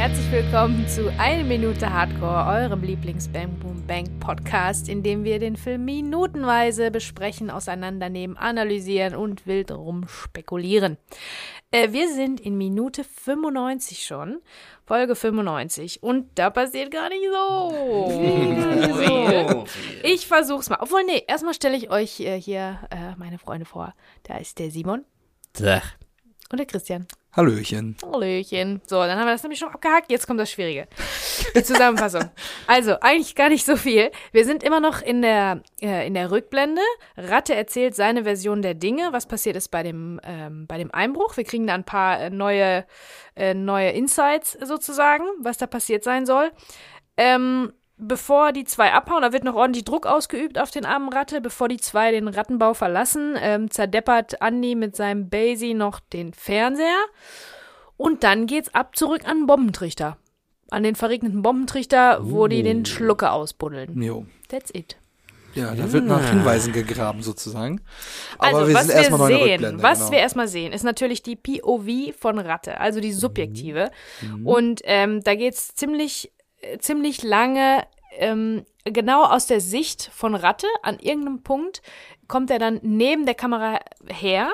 herzlich willkommen zu Eine Minute Hardcore, eurem Lieblings-Bang Boom Bang Podcast, in dem wir den Film minutenweise besprechen, auseinandernehmen, analysieren und wild rumspekulieren. Äh, wir sind in Minute 95 schon, Folge 95, und da passiert gar nicht so. ich versuch's mal. Obwohl, nee, erstmal stelle ich euch äh, hier äh, meine Freunde vor. Da ist der Simon Tja. und der Christian. Hallöchen. Hallöchen. So, dann haben wir das nämlich schon abgehakt. Jetzt kommt das Schwierige. Die Zusammenfassung. Also, eigentlich gar nicht so viel. Wir sind immer noch in der, äh, in der Rückblende. Ratte erzählt seine Version der Dinge, was passiert ist bei dem, ähm, bei dem Einbruch. Wir kriegen da ein paar äh, neue, äh, neue Insights sozusagen, was da passiert sein soll. Ähm, bevor die zwei abhauen, da wird noch ordentlich Druck ausgeübt auf den armen Ratte, bevor die zwei den Rattenbau verlassen, ähm, zerdeppert Andy mit seinem Basie noch den Fernseher. Und dann geht's ab zurück an den Bombentrichter. An den verregneten Bombentrichter, wo die den Schlucke ausbuddeln. Jo. That's it. Ja, da wird nach Hinweisen gegraben sozusagen. Aber Also, wir was sind erstmal wir der sehen, was genau. wir erstmal sehen, ist natürlich die POV von Ratte, also die subjektive. Mhm. Und ähm, da geht's ziemlich, ziemlich lange ähm, genau aus der Sicht von Ratte. An irgendeinem Punkt kommt er dann neben der Kamera her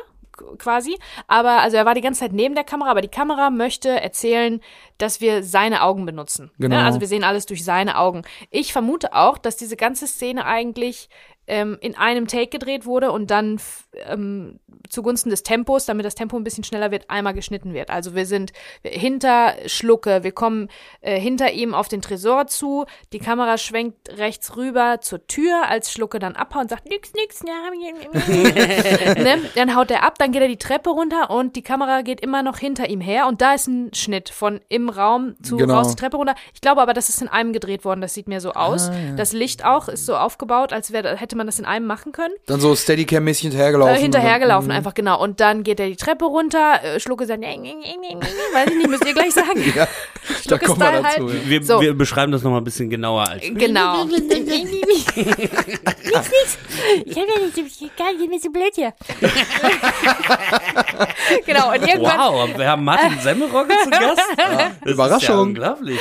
quasi, aber also er war die ganze Zeit neben der Kamera, aber die Kamera möchte erzählen, dass wir seine Augen benutzen. Genau. Ne? Also wir sehen alles durch seine Augen. Ich vermute auch, dass diese ganze Szene eigentlich ähm, in einem Take gedreht wurde und dann ähm, zugunsten des Tempos, damit das Tempo ein bisschen schneller wird, einmal geschnitten wird. Also wir sind hinter Schlucke, wir kommen äh, hinter ihm auf den Tresor zu, die Kamera schwenkt rechts rüber zur Tür, als Schlucke dann abhaut und sagt, nix, nix, ja, ne? Dann haut er ab, dann geht er die Treppe runter und die Kamera geht immer noch hinter ihm her und da ist ein Schnitt von im Raum zu Genau. raus die Treppe runter. Ich glaube aber, das ist in einem gedreht worden, das sieht mir so aus. Das Licht auch ist so aufgebaut, als wäre hätte man das in einem machen können. Dann so Steadicam-mäßig hinterhergelaufen. Äh, hinterhergelaufen einfach, genau. Und dann geht er die Treppe runter, äh, Schlucke sagt, weiß ich nicht, müsst ihr gleich sagen. Ja, da kommen wir dazu. halt. ja. Wir, So. wir beschreiben das nochmal ein bisschen genauer als. Genau. nix, nix. Ich hab ja nicht, ich gar nicht mehr so blöd hier. genau, und irgendwann, Wow, wir haben Martin Semmelrogge zu Gast. Ja Überraschung. unglaublich.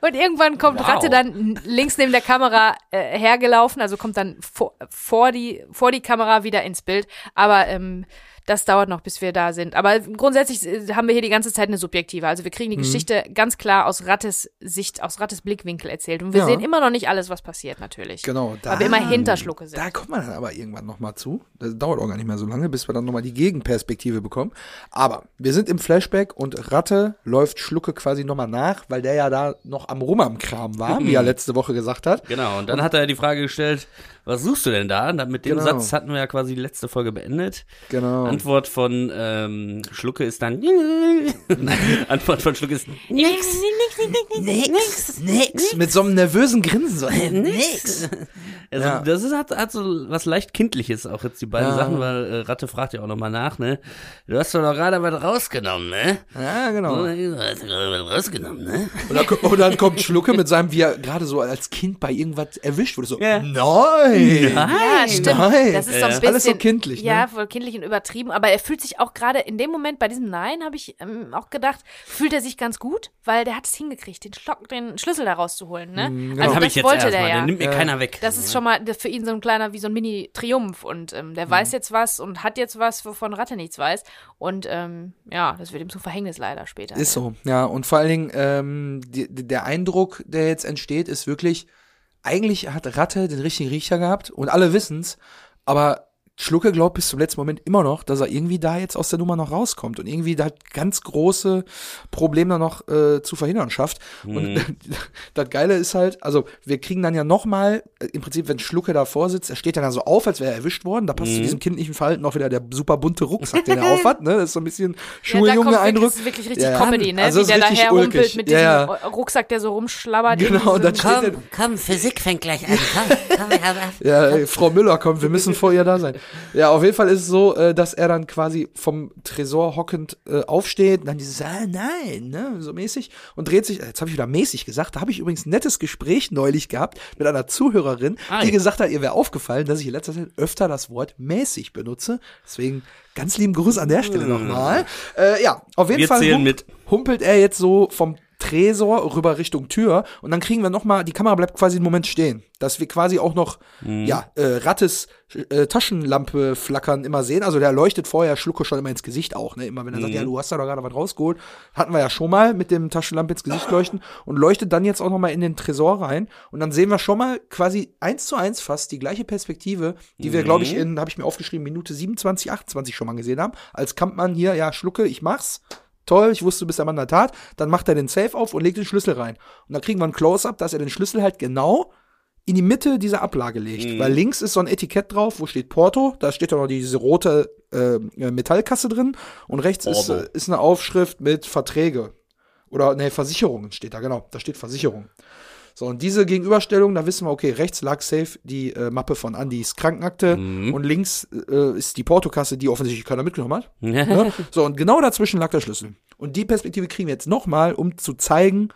und irgendwann kommt Wow. Ratte dann links neben der Kamera äh, hergelaufen, also kommt dann vor, vor, die, vor die Kamera wieder ins Bild. Aber ähm, das dauert noch, bis wir da sind. Aber grundsätzlich äh, haben wir hier die ganze Zeit eine subjektive. Also wir Mhm. kriegen die Geschichte ganz klar aus Rattes Sicht, aus Rattes Blickwinkel erzählt. Und wir Ja. sehen immer noch nicht alles, was passiert, natürlich. Genau, da, Weil wir immer hinter Schlucke sind. Da kommt man dann aber irgendwann nochmal zu. Das dauert auch gar nicht mehr so lange, bis wir dann nochmal die Gegenperspektive bekommen. Aber wir sind im Flashback und Ratte läuft Schlucke quasi nochmal nach, weil der ja da noch am Rum am Kram war, wie er letzte Woche gesagt hat. Genau, und dann hat er die Frage gestellt, was suchst du denn da? Und Mit dem Genau. Satz hatten wir ja quasi die letzte Folge beendet. Genau. Antwort von ähm, Schlucke ist dann. Antwort von Schlucke ist Nix. Nix, nix. Mit so einem nervösen Grinsen. So, nix. Also, Ja. das ist, hat, hat so was leicht Kindliches auch jetzt die beiden Ja. Sachen, weil äh, Ratte fragt ja auch nochmal nach, ne? Du hast doch noch gerade was rausgenommen, ne? Ja, genau. Du hast gerade was rausgenommen, ne? Und dann, und dann kommt Schlucke mit seinem, wie er gerade so als Kind bei irgendwas erwischt wurde. So, Ja. nein. Ja, stimmt. Nein. Das ist so ein Ja. bisschen Alles so kindlich, ne? Ja, voll kindlich und übertrieben. Aber er fühlt sich auch gerade in dem Moment bei diesem Nein, habe ich ähm, auch gedacht, fühlt er sich ganz gut, weil der hat es hingekriegt, den Schlock, den Schlüssel da rauszuholen. Ne? genau. Also hab das ich jetzt wollte der erstmal, ja. den nimmt mir keiner weg. Das ist schon mal das für ihn so ein kleiner, wie so ein Mini-Triumph. Und ähm, der Mhm. weiß jetzt was und hat jetzt was, wovon Ratte nichts weiß. Und ähm, ja, das wird ihm zum Verhängnis leider später. Ist so, ja. Und vor allen Dingen, ähm, die- der Eindruck, der jetzt entsteht, ist wirklich, eigentlich hat Ratte den richtigen Riecher gehabt und alle wissen's, aber Schlucke glaubt bis zum letzten Moment immer noch, dass er irgendwie da jetzt aus der Nummer noch rauskommt und irgendwie da ganz große Probleme noch äh, zu verhindern schafft. Und das Geile ist halt, also wir kriegen dann ja nochmal, im Prinzip, wenn Schlucke davor sitzt, er steht dann so auf, als wäre er erwischt worden. Da passt zu diesem kindlichen Verhalten auch wieder der super bunte Rucksack, den er aufhat. Ne? Das ist so ein bisschen Ja, da Schuljunge-Eindruck. wirklich, das ist wirklich richtig Ja, ja. Comedy, ne? Also wie der da ulkig. mit Ja, diesem ja. Rucksack, der so rumschlabbert. Genau, in dann er, Komm, komm, Physik fängt gleich an. Komm, komm. Ja, ey, Frau Müller kommt, wir müssen vor ihr da sein. Ja, auf jeden Fall ist es so, äh, dass er dann quasi vom Tresor hockend äh, aufsteht und dann dieses, ah, nein, ne, so mäßig und dreht sich, jetzt habe ich wieder mäßig gesagt, da habe ich übrigens ein nettes Gespräch neulich gehabt mit einer Zuhörerin, Ah, die gesagt hat, ihr wäre aufgefallen, dass ich in letzter Zeit öfter das Wort mäßig benutze. Deswegen ganz lieben Gruß an der Stelle nochmal. Äh, ja, auf jeden Wir Fall zählen hump- mit. humpelt er jetzt so vom Tresor rüber Richtung Tür und dann kriegen wir noch mal, die Kamera bleibt quasi einen Moment stehen, dass wir quasi auch noch, ja, äh, Rattes äh, Taschenlampe flackern immer sehen. Also der leuchtet vorher Schlucke schon immer ins Gesicht auch, ne? Immer wenn er sagt, ja, du hast da doch gerade was rausgeholt. Hatten wir ja schon mal mit dem Taschenlampe ins Gesicht leuchten und leuchtet dann jetzt auch noch mal in den Tresor rein und dann sehen wir schon mal quasi eins zu eins fast die gleiche Perspektive, die wir, glaube ich, in, habe ich mir aufgeschrieben, Minute 27, 28 schon mal gesehen haben. Als Kampmann hier, ja, Schlucke, ich mach's. Toll, ich wusste, du bist der Mann der Tat. Dann macht er den Safe auf und legt den Schlüssel rein. Und dann kriegen wir ein Close-Up, dass er den Schlüssel halt genau in die Mitte dieser Ablage legt. Weil links ist so ein Etikett drauf, wo steht Porto, da steht dann noch diese rote äh, Metallkasse drin und rechts ist, äh, ist eine Aufschrift mit Verträge. Oder, nee, Versicherungen steht da, genau. Da steht Versicherung. So, und diese Gegenüberstellung, da wissen wir, okay, rechts lag safe die äh, Mappe von Andys Krankenakte und links äh, ist die Portokasse, die offensichtlich keiner mitgenommen hat. Ne? So, und genau dazwischen lag der Schlüssel. Und die Perspektive kriegen wir jetzt nochmal, um zu zeigen,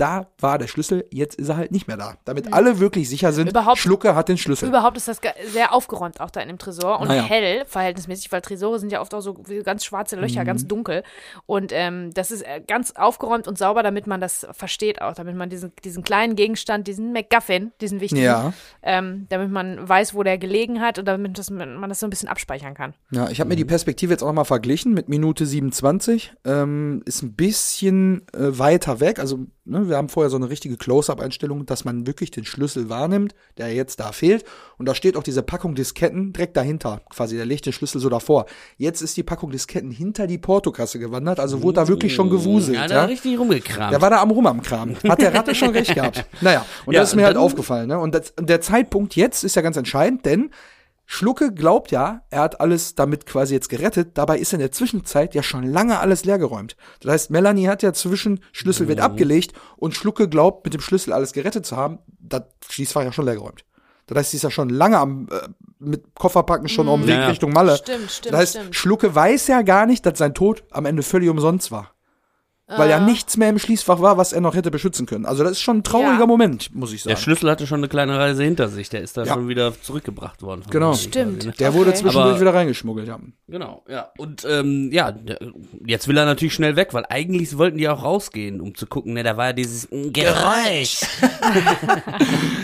da war der Schlüssel, jetzt ist er halt nicht mehr da. Damit alle wirklich sicher sind, Überhaupt- Schlucke hat den Schlüssel. Überhaupt ist das sehr aufgeräumt auch da in dem Tresor und Naja. hell, verhältnismäßig, weil Tresore sind ja oft auch so ganz schwarze Löcher, Mhm. ganz dunkel. Und ähm, das ist äh, ganz aufgeräumt und sauber, damit man das versteht auch, damit man diesen, diesen kleinen Gegenstand, diesen MacGuffin, diesen wichtigen, Ja. ähm, damit man weiß, wo der gelegen hat und damit das, man das so ein bisschen abspeichern kann. Ja, ich habe mir die Perspektive jetzt auch mal verglichen mit Minute 27. Ähm, ist ein bisschen äh, weiter weg. Also, ne, wir haben vorher so eine richtige Close-Up-Einstellung, dass man wirklich den Schlüssel wahrnimmt, der jetzt da fehlt. Und da steht auch diese Packung Disketten direkt dahinter. Quasi, der legt den Schlüssel so davor. Jetzt ist die Packung Disketten hinter die Portokasse gewandert, also wurde da wirklich schon gewuselt. Ja, Ja, da richtig rumgekramt. Der war da am Rum am Kram. Hat der Ratte schon recht gehabt. Naja, und Ja, das ist mir halt aufgefallen. Ne? Und das, und der Zeitpunkt jetzt ist ja ganz entscheidend, denn Schlucke glaubt ja, er hat alles damit quasi jetzt gerettet. Dabei ist in der Zwischenzeit ja schon lange alles leergeräumt. Das heißt, Melanie hat ja zwischen Schlüssel wird abgelegt und Schlucke glaubt, mit dem Schlüssel alles gerettet zu haben. Das Schließfach ja schon leergeräumt. Das heißt, sie ist ja schon lange am äh, mit Kofferpacken schon auf dem Weg Ja, ja. Richtung Malle. Stimmt, stimmt, Das heißt, stimmt. Schlucke weiß ja gar nicht, dass sein Tod am Ende völlig umsonst war. Weil ja nichts mehr im Schließfach war, was er noch hätte beschützen können. Also das ist schon ein trauriger Ja. Moment, muss ich der sagen. Schlüssel hatte schon eine kleine Reise hinter sich. Der ist da Ja. schon wieder zurückgebracht worden. Genau. Stimmt. quasi? Der wurde Okay. zwischendurch Aber- wieder reingeschmuggelt, ja. Genau, ja. Und ähm, ja, der, jetzt will er natürlich schnell weg, weil eigentlich wollten die auch rausgehen, um zu gucken, ne, da war ja dieses Geräusch.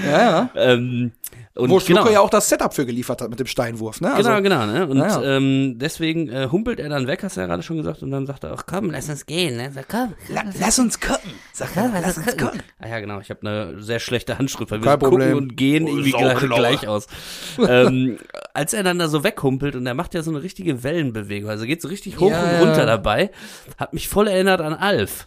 Ja, ja. ähm, und Wo Schlucke genau. ja auch das Setup für geliefert hat mit dem Steinwurf, ne? Also, genau, genau, ne? Und Ja. Ähm, deswegen äh, humpelt er dann weg, hast du ja gerade schon gesagt, und dann sagt er auch, komm, lass uns gehen, ne? Sag, komm. La lass uns gucken. Sag Komm, mal, lass uns gucken. Ah ja, genau, ich habe eine sehr schlechte Handschrift, weil wir Kein gucken Problem. und gehen Oh, irgendwie gleich, gleich aus. ähm, als er dann da so weghumpelt und er macht ja so eine richtige Wellenbewegung, also geht so richtig hoch Ja, und ja. runter dabei, hat mich voll erinnert an Alf.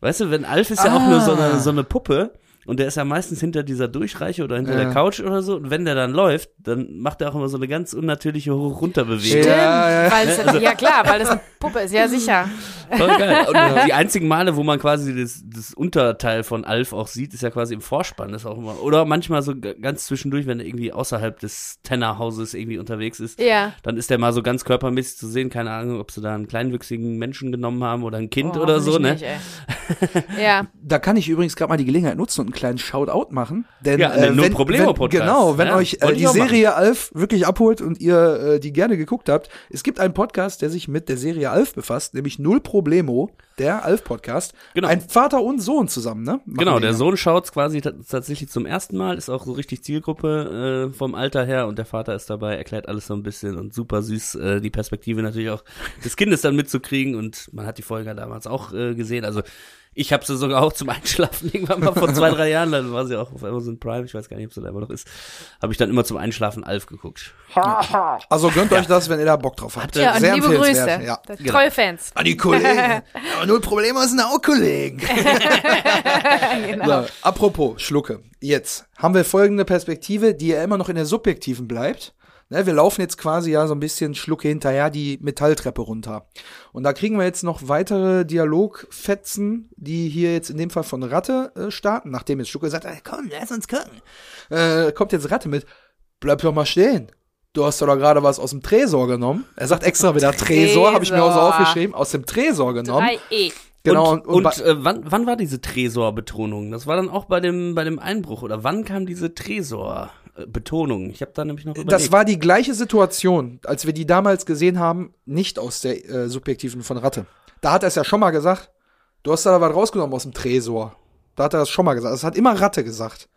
Weißt du, wenn Alf ist ja auch nur so Ah. eine, so eine Puppe und der ist ja meistens hinter dieser Durchreiche oder hinter Ja. der Couch oder so und wenn der dann läuft, dann macht er auch immer so eine ganz unnatürliche Hoch-Runter-Bewegung. Stimmt, Ja, ja. weil es, ja klar, weil das eine Puppe ist, ja sicher. Voll geil. Und die einzigen Male, wo man quasi das, das Unterteil von Alf auch sieht, ist ja quasi im Vorspann. Das ist auch immer, oder manchmal so ganz zwischendurch, wenn er irgendwie außerhalb des Tennerhauses irgendwie unterwegs ist. Ja. Dann ist der mal so ganz körpermäßig zu sehen. Keine Ahnung, ob sie da einen kleinwüchsigen Menschen genommen haben oder ein Kind Oh, oder so, ne? Nicht, ey. ja. Da kann ich übrigens gerade mal die Gelegenheit nutzen und einen kleinen Shoutout machen. Denn, Ja, äh, wenn, Problemo wenn, Podcast. Genau, wenn Ja, euch äh, die machen. Serie Alf wirklich abholt und ihr äh, die gerne geguckt habt, es gibt einen Podcast, der sich mit der Serie Alf befasst, nämlich Null Problemo, der Alf-Podcast. Genau. Ein Vater und Sohn zusammen, ne? Machen Genau, der ja. Sohn schaut quasi ta- tatsächlich zum ersten Mal, ist auch so richtig Zielgruppe äh, vom Alter her und der Vater ist dabei, erklärt alles so ein bisschen und super süß, äh, die Perspektive natürlich auch des Kindes dann mitzukriegen und man hat die Folge damals auch äh, gesehen. Also ich habe sie sogar auch zum Einschlafen irgendwann mal vor zwei, drei Jahren, dann war sie auch auf Amazon Prime, ich weiß gar nicht, ob sie da immer noch ist, habe ich dann immer zum Einschlafen Alf geguckt. Also gönnt euch das, wenn ihr da Bock drauf habt. Ja, und Sehr liebe Grüße. Ja. Genau. Treue Fans. An die Kollegen. Aber Null Problemo sind auch Kollegen. genau. So, apropos Schlucke. Jetzt haben wir folgende Perspektive, die ja immer noch in der subjektiven bleibt. Ne, wir laufen jetzt quasi ja so ein bisschen Schlucke hinterher die Metalltreppe runter. Und da kriegen wir jetzt noch weitere Dialogfetzen, die hier jetzt in dem Fall von Ratte äh, starten, nachdem jetzt Schlucke sagt, "Ey, komm, lass uns gucken. Äh, kommt jetzt Ratte mit, bleib doch mal stehen. Du hast doch da gerade was aus dem Tresor genommen. Er sagt extra wieder Tresor, habe ich mir auch so Tresor. aufgeschrieben, aus dem Tresor genommen. 3E. Genau, und, und, bei- äh, wann, wann war diese Tresor-Betonung? Das war dann auch bei dem, bei dem Einbruch oder wann kam diese Tresor-Betonung? Ich habe da nämlich noch überlegt. Das war die gleiche Situation, als wir die damals gesehen haben, nicht aus der äh, subjektiven von Ratte. Da hat er es ja schon mal gesagt, Du hast da was rausgenommen aus dem Tresor. Da hat er das schon mal gesagt. Das hat immer Ratte gesagt.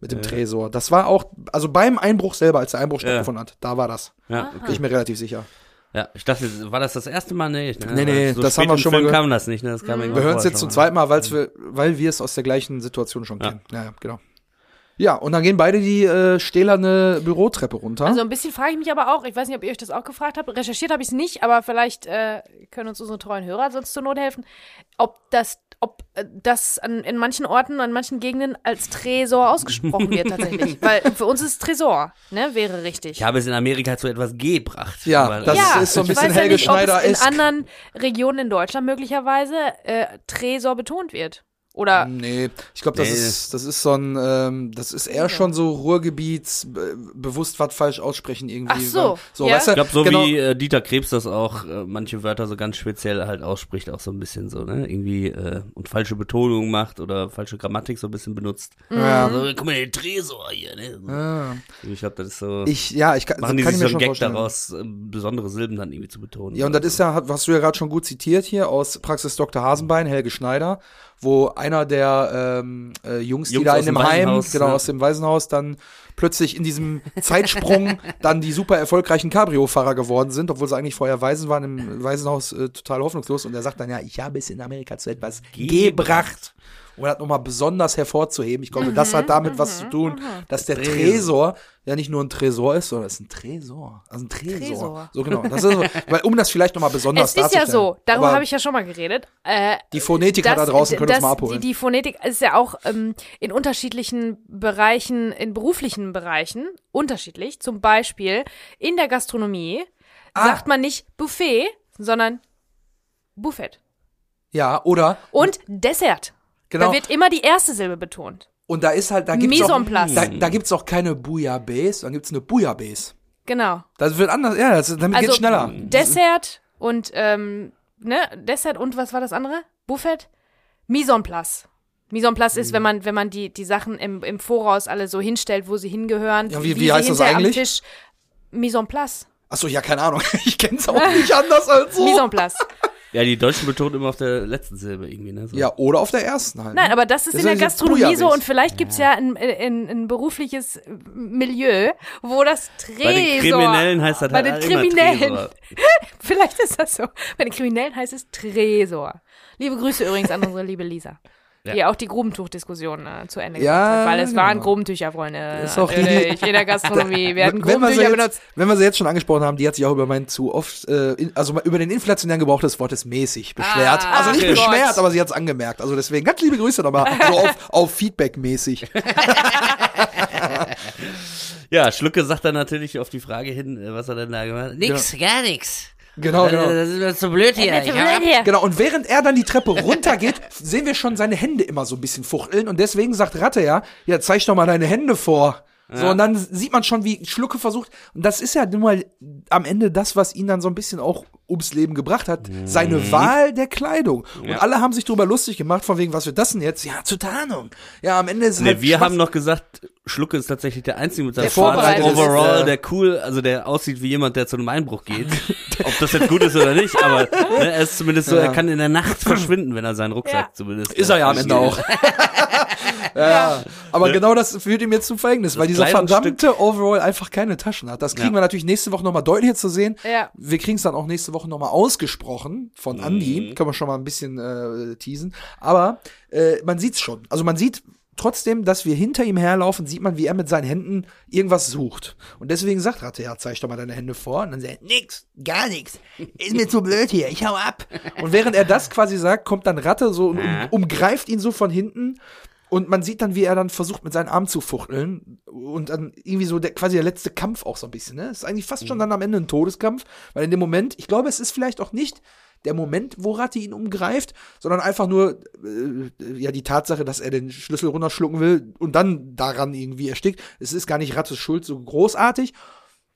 Mit dem Tresor. Das war auch, also beim Einbruch selber, als der Einbruch Ja. stattgefunden hat, da war das. Ja, Bin ich mir relativ sicher. ja, ich dachte, war das das erste Mal? Nee, ne? Nee, nee, so das haben wir schon mal Film gehört. kam das nicht, ne? Das kam Wir hören es jetzt zum zweiten Mal, weil's wir, weil wir es aus der gleichen Situation schon Ja. kennen. Ja, ja, genau. Ja, und dann gehen beide die äh, stählerne Bürotreppe runter. Also ein bisschen frage ich mich aber auch, ich weiß nicht, ob ihr euch das auch gefragt habt, recherchiert habe ich es nicht, aber vielleicht äh, können uns unsere treuen Hörer sonst zur Not helfen, ob das, ob äh, das an, in manchen Orten, an manchen Gegenden als Tresor ausgesprochen wird tatsächlich. Weil für uns ist Tresor, ne, wäre richtig. Ich habe es in Amerika zu etwas gebracht. Ja, das ja, ist so ein ich bisschen weiß ja Helge nicht, ob es in anderen Regionen in Deutschland möglicherweise äh, Tresor betont wird. Oder Nee, ich glaube, das Nee. ist das ist so ein ähm, das ist eher schon so Ruhrgebiets be bewusst was falsch aussprechen irgendwie. Ach so, so ja. weißt du, Ich glaube, so genau, wie äh, Dieter Krebs das auch äh, manche Wörter so ganz speziell halt ausspricht, auch so ein bisschen so, ne? Irgendwie äh, und falsche Betonung macht oder falsche Grammatik so ein bisschen benutzt. ja, Also, guck mal, den Tresor hier, ne? So. ja. Ich glaube, das ist so. ich ja, ich kann, machen die kann sich ich so einen schon Gag vorstellen. daraus, äh, besondere Silben dann irgendwie zu betonen. Ja, und das ist ja, hast du ja gerade schon gut zitiert hier aus Praxis Dr. Hasenbein, Helge Schneider, wo einer der ähm, äh, Jungs, die Jungs da aus in dem Heim, Waisenhaus, genau, ja. aus dem Waisenhaus, dann plötzlich in diesem Zeitsprung dann die super erfolgreichen Cabrio-Fahrer geworden sind, obwohl sie eigentlich vorher Waisen waren, im Waisenhaus äh, total hoffnungslos. Und er sagt dann, ja, ich habe es in Amerika zu etwas gebracht. Um das nochmal besonders hervorzuheben. Ich glaube, das hat damit was zu tun, dass der Tresor ja nicht nur ein Tresor ist, sondern es ist ein Tresor. Also ein Tresor. Tresor. So genau. Das ist so, weil, um das vielleicht nochmal besonders es ist ja darzustellen. so, darüber Aber habe ich ja schon mal geredet. Äh, Die Phonetiker da draußen können das, uns mal abholen. Die, die Phonetik ist ja auch ähm, in unterschiedlichen Bereichen, in beruflichen Bereichen unterschiedlich. Zum Beispiel in der Gastronomie Ah. sagt man nicht Buffet, sondern Buffet. ja, oder? Und Dessert. Genau. Da wird immer die erste Silbe betont. Und da ist halt, da gibt's Mise auch, da, da gibt's auch keine Bouillabaisse, dann gibt's eine Bouillabaisse. Genau. Das wird anders, ja, das, damit Also geht's schneller. Dessert und ähm, ne, Dessert und was war das andere? Buffet? Mise en place. Mise en place Mhm. ist, wenn man, wenn man die, die Sachen im, im Voraus alle so hinstellt, wo sie hingehören. Ja, wie- wie sie heißt das eigentlich? Am Tisch. Mise en place. Achso, ja, keine Ahnung. Ich kenn's auch nicht anders als so. Mise en place. Ja, die Deutschen betonen immer auf der letzten Silbe irgendwie, ne? So. Ja, oder auf der ersten halt. Nein, aber das ist Das in der Gastronomie so und vielleicht gibt's ja ein, ein, ein berufliches Milieu, wo das Tresor. Bei den Kriminellen heißt das Bei halt den immer Kriminellen. Tresor. Vielleicht ist das so. Bei den Kriminellen heißt es Tresor. Liebe Grüße übrigens an unsere liebe Lisa. Die auch die Grubentuch-Diskussion äh, zu Ende Ja, hat, weil es waren genau. Grubentücher, Freunde. Ist auch Natürlich, in der Gastronomie werden wenn, wir sie Grubentücher jetzt, benutzt. wenn wir sie jetzt schon angesprochen haben, die hat sich auch über mein zu oft, äh, in, also über den inflationären Gebrauch des Wortes mäßig beschwert. Ah, also nicht okay. beschwert, Gott. aber sie hat's angemerkt. Also deswegen ganz liebe Grüße nochmal, so auf, auf Feedback mäßig. Ja, Schlucke sagt dann natürlich auf die Frage hin, äh, was er denn da gemacht hat. Nix, gar nix. Genau, genau. Das ist mir zu blöd hier. Ich hab ab. Genau, und während er dann die Treppe runtergeht, sehen wir schon seine Hände immer so ein bisschen fuchteln. Und deswegen sagt Ratte ja, ja, zeig doch mal deine Hände vor. So, und dann sieht man schon, wie Schlucke versucht. Und das ist ja nun mal am Ende das, was ihn dann so ein bisschen auch ums Leben gebracht hat. Seine Wahl der Kleidung. Und Ja. alle haben sich darüber lustig gemacht, von wegen, was wird das denn jetzt? Ja, zur Tarnung. Ja, am Ende ist es Ne, halt wir Schwach- haben noch gesagt, Schlucke ist tatsächlich der Einzige mit seinem schwarzen Overall, ja. der cool, also der aussieht wie jemand, der zu einem Einbruch geht. Ob das jetzt gut ist oder nicht, aber ne, er ist zumindest so, Ja. er kann in der Nacht verschwinden, wenn er seinen Rucksack Ja. zumindest. Ist er ja am Ende auch. ja, ja. Aber genau das führt ihm jetzt zum Verhängnis, weil dieser verdammte Overall einfach keine Taschen hat. Das kriegen Ja. wir natürlich nächste Woche nochmal deutlicher zu sehen. Ja. Wir kriegen es dann auch nächste Woche nochmal ausgesprochen von Andy. Können wir schon mal ein bisschen äh, teasen. Aber äh, man sieht's schon. Also man sieht trotzdem, dass wir hinter ihm herlaufen, sieht man, wie er mit seinen Händen irgendwas sucht. Und deswegen sagt Ratte, ja, zeig doch mal deine Hände vor. Und dann sagt er, Nix, gar nix. Ist mir zu blöd hier. Ich hau ab. Und während er das quasi sagt, kommt dann Ratte so und um, umgreift ihn so von hinten. Und man sieht dann, wie er dann versucht, mit seinen Armen zu fuchteln. Und dann irgendwie so der, quasi der letzte Kampf auch so ein bisschen. Ne? Ist eigentlich fast schon dann am Ende ein Todeskampf. Weil in dem Moment, ich glaube, es ist vielleicht auch nicht der Moment, wo Ratte ihn umgreift, sondern einfach nur äh, ja die Tatsache, dass er den Schlüssel runterschlucken will und dann daran irgendwie erstickt. Es ist gar nicht Rattes Schuld so großartig.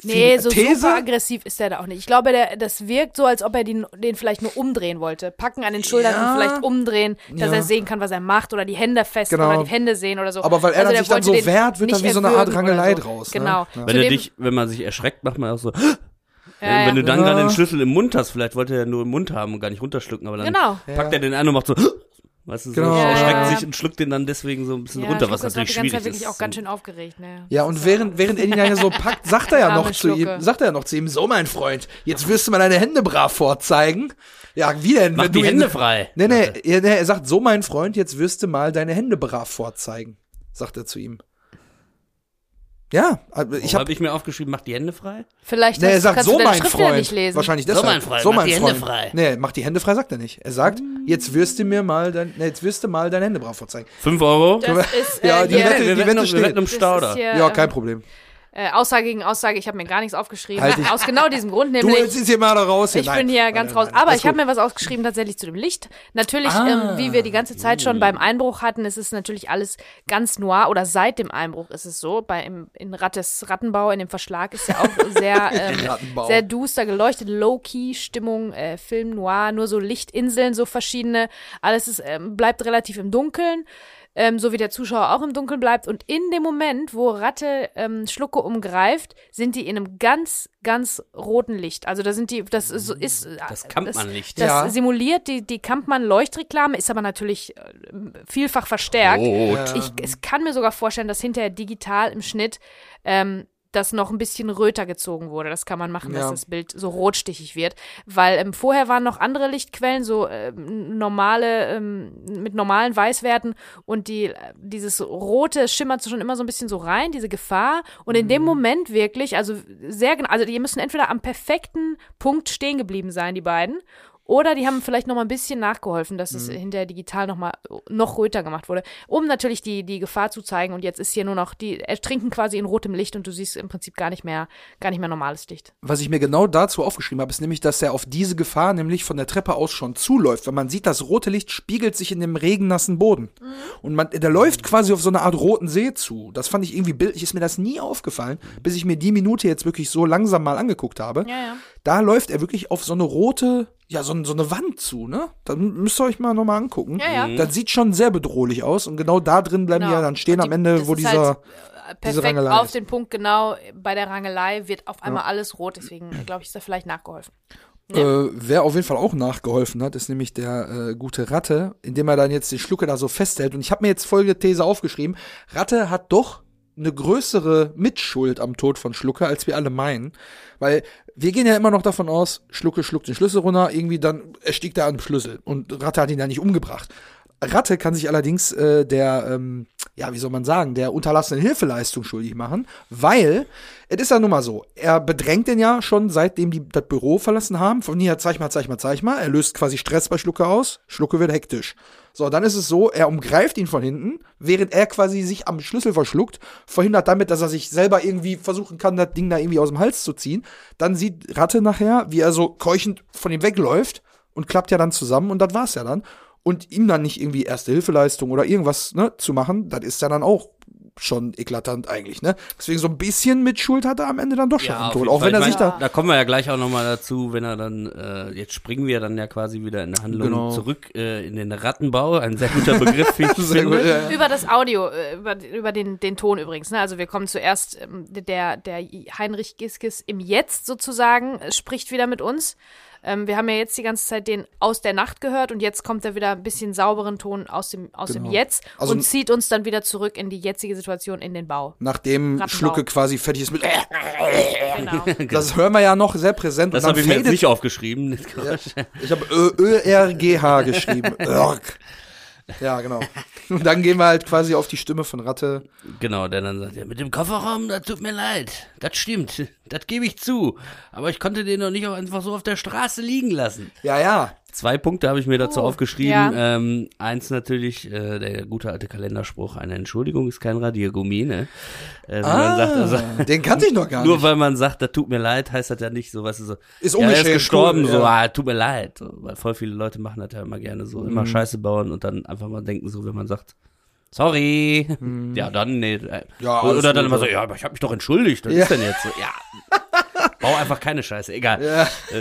Nee, so These? super aggressiv ist der da auch nicht. Ich glaube, der, das wirkt so, als ob er den, den vielleicht nur umdrehen wollte. Packen an den Schultern Ja. und vielleicht umdrehen, dass Ja. er sehen kann, was er macht oder die Hände fest Genau. oder die Hände sehen oder so. Aber weil er dann der sich dann so wehrt, wird dann wie so eine Art Rangelei so. draus, ne? Genau. Ja. Wenn er dich, wenn man sich erschreckt, macht man auch so, Ja, wenn ja. du dann Ja. gerade den Schlüssel im Mund hast, vielleicht wollte er nur im Mund haben und gar nicht runterschlucken, aber dann Genau. packt er den an und macht so, weißt du, so Genau. erschreckt Ja. sich und schluckt den dann deswegen so ein bisschen Ja, runter, was ist natürlich schwierig Zeit wirklich ist. auch ganz schön aufgeregt, ne? Ja, und während, während er ihn ja so packt, sagt er ja noch zu ihm, sagt er ja noch zu ihm, so mein Freund, jetzt wirst du mal deine Hände brav vorzeigen. Ja, wie denn? Mach wenn die du ihn- Hände frei. Nee, nee, er, nee, er sagt, so mein Freund, jetzt wirst du mal deine Hände brav vorzeigen, sagt er zu ihm. Ja, also ich habe habe ich mir aufgeschrieben, mach die Hände frei. Vielleicht Nee, er sagt kannst so du deine mein Schrift ja Freund. nicht lesen. Wahrscheinlich So, deshalb. mein Freund, mach die Hände frei. Nee, mach die Hände frei, sagt er nicht. Er sagt, jetzt wirst du mir mal dein, nee, jetzt wirst du mal deine Hände brav vorzeigen. Fünf Euro. Das ist, äh, Ja, die hier, Wette- wir die Wette wir steht. wetten im das Stauder. Ja, ähm, kein Problem. Äh, Aussage gegen Aussage, ich habe mir gar nichts aufgeschrieben. Halt Aus genau diesem Grund, Du, nämlich. jetzt ist hier mal da raus. Ich Nein. bin hier ganz nein, raus. nein. Aber Alles ich habe mir was aufgeschrieben tatsächlich zu dem Licht. Natürlich, Ah. ähm, wie wir die ganze Zeit schon beim Einbruch hatten, ist es natürlich alles ganz noir oder seit dem Einbruch ist es so. Bei im, in Rattes Rattenbau, in dem Verschlag ist ja auch sehr, ähm, sehr duster geleuchtet, Low-Key-Stimmung, äh, Film noir, nur so Lichtinseln, so verschiedene. Alles ist, ähm, bleibt relativ im Dunkeln. Ähm, so wie der Zuschauer auch im Dunkeln bleibt. Und in dem Moment, wo Ratte ähm, Schlucke umgreift, sind die in einem ganz, ganz roten Licht. Also da sind die, das ist, ist Das Kampmann-Licht. Das, Ja. simuliert die, die Kampmann-Leuchtreklame, ist aber natürlich äh, vielfach verstärkt. Rot. Ich es kann mir sogar vorstellen, dass hinterher digital im Schnitt ähm, das noch ein bisschen röter gezogen wurde. Das kann man machen, dass Ja. das Bild so rotstichig wird. Weil ähm, vorher waren noch andere Lichtquellen, so ähm, normale, ähm, mit normalen Weißwerten und die, äh, dieses rote schimmert schon immer so ein bisschen so rein, diese Gefahr. Und in Mhm. dem Moment wirklich, also sehr genau, also die müssen entweder am perfekten Punkt stehen geblieben sein, die beiden. Oder die haben vielleicht noch mal ein bisschen nachgeholfen, dass Mhm. es hinterher digital noch mal noch röter gemacht wurde, um natürlich die, die Gefahr zu zeigen. Und jetzt ist hier nur noch, die ertrinken quasi in rotem Licht und du siehst im Prinzip gar nicht mehr, gar nicht mehr normales Licht. Was ich mir genau dazu aufgeschrieben habe, ist nämlich, dass er auf diese Gefahr nämlich von der Treppe aus schon zuläuft. Weil man sieht, das rote Licht spiegelt sich in dem regennassen Boden. Und man, der läuft quasi auf so eine Art roten See zu. Das fand ich irgendwie bildlich, ist mir das nie aufgefallen, bis ich mir die Minute jetzt wirklich so langsam mal angeguckt habe. Ja, ja. Da läuft er wirklich auf so eine rote, ja, so, so eine Wand zu, ne? Da müsst ihr euch mal nochmal angucken. Ja, ja. Das sieht schon sehr bedrohlich aus. Und genau da drin bleiben die Genau. ja dann stehen Und am die- Ende, wo dieser. halt, äh, diese perfekt auf ist. den Punkt genau bei der Rangelei wird auf einmal alles rot, deswegen glaube ich, ist da vielleicht nachgeholfen. Äh, wer auf jeden Fall auch nachgeholfen hat, ist nämlich der äh, gute Ratte, indem er dann jetzt die Schlucke da so festhält. Und ich habe mir jetzt folgende These aufgeschrieben. Ratte hat doch eine größere Mitschuld am Tod von Schlucke, als wir alle meinen. Weil wir gehen ja immer noch davon aus, Schlucke schluckt den Schlüssel runter, irgendwie dann erstickt er an Schlüssel. Und Ratte hat ihn ja nicht umgebracht. Ratte kann sich allerdings äh, der, ähm, ja, wie soll man sagen, der unterlassenen Hilfeleistung schuldig machen, weil es ist ja nun mal so, er bedrängt den ja schon seitdem die das Büro verlassen haben, von hier, zeig mal, zeig mal, zeig mal, er löst quasi Stress bei Schlucke aus, Schlucke wird hektisch. So, dann ist es so, er umgreift ihn von hinten, während er quasi sich am Schlüssel verschluckt, verhindert damit, dass er sich selber irgendwie versuchen kann, das Ding da irgendwie aus dem Hals zu ziehen. Dann sieht Ratte nachher, wie er so keuchend von ihm wegläuft und klappt ja dann zusammen und das war's ja dann. Und ihm dann nicht irgendwie erste Hilfeleistung oder irgendwas ne, zu machen, das ist ja dann auch schon eklatant eigentlich, ne? Deswegen so ein bisschen Mitschuld hat er am Ende dann doch schon am auf Tod. Auch wenn er Ich sich da. Da kommen wir ja gleich auch nochmal dazu, wenn er dann, äh, jetzt springen wir dann ja quasi wieder in der Handlung Genau. zurück äh, in den Rattenbau. Ein sehr guter Begriff, wie ich Sehr finde. gut, ja, ja. Über das Audio, äh, über, über den, den Ton übrigens. Ne? Also wir kommen zuerst, ähm, der, der Heinrich Giskes im Jetzt sozusagen äh, spricht wieder mit uns. Ähm, wir haben ja jetzt die ganze Zeit den aus der Nacht gehört und jetzt kommt er wieder ein bisschen sauberen Ton aus dem, aus dem Genau. Jetzt Also- und zieht uns dann wieder zurück in die jetzige Situation in den Bau. Nachdem Rattenbau. Schlucke quasi fertig ist mit. Genau. Das hören wir ja noch sehr präsent. Das habe ich mir jetzt nicht aufgeschrieben. Ich habe ÖRGH geschrieben. Örg. Ja, genau. Und dann gehen wir halt quasi auf die Stimme von Ratte. Genau, der dann sagt, ja, mit dem Kofferraum, das tut mir leid. Das stimmt, das gebe ich zu. Aber ich konnte den doch nicht auch einfach so auf der Straße liegen lassen. Ja, ja. Zwei Punkte habe ich mir dazu Oh, aufgeschrieben. ja. Ähm, eins natürlich, äh, der gute alte Kalenderspruch, eine Entschuldigung ist kein Radiergummi, ne? Äh, wenn man sagt, also, Ah, den kannte ich noch gar nur nicht. weil man sagt, das tut mir leid, heißt das ja nicht so, weißt du, so, Ist ja, er ist gestorben, cool, so, ja. ah, tut mir leid. So, weil voll viele Leute machen das ja immer gerne so, Mhm. immer Scheiße bauen und dann einfach mal denken so, wenn man sagt, sorry, ja, dann, nee. Äh, Mhm. Ja, oder dann immer so, ja. aber ich habe mich doch entschuldigt, was Ja. ist denn jetzt so? Ja. Bau einfach keine Scheiße, egal. Ja.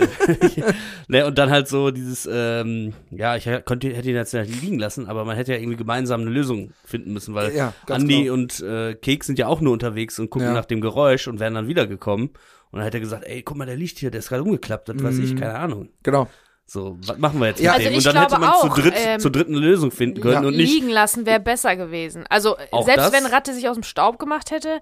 Ne, und dann halt so dieses, ähm, ja, ich könnte, hätte ihn jetzt nicht liegen lassen, aber man hätte ja irgendwie gemeinsam eine Lösung finden müssen, weil Ja, Andi genau. und äh, Keks sind ja auch nur unterwegs und gucken Ja. nach dem Geräusch und wären dann wiedergekommen. Und dann hat er gesagt, ey, guck mal, der liegt hier, der ist gerade umgeklappt, das weiß ich, keine Ahnung. Genau. So, was machen wir jetzt Ja, mit Also dem? Und dann hätte man auch, zu dritt, ähm, zur dritten Lösung finden können Ja. und nicht. liegen lassen wäre besser gewesen. Also Auch selbst das? wenn Ratte sich aus dem Staub gemacht hätte,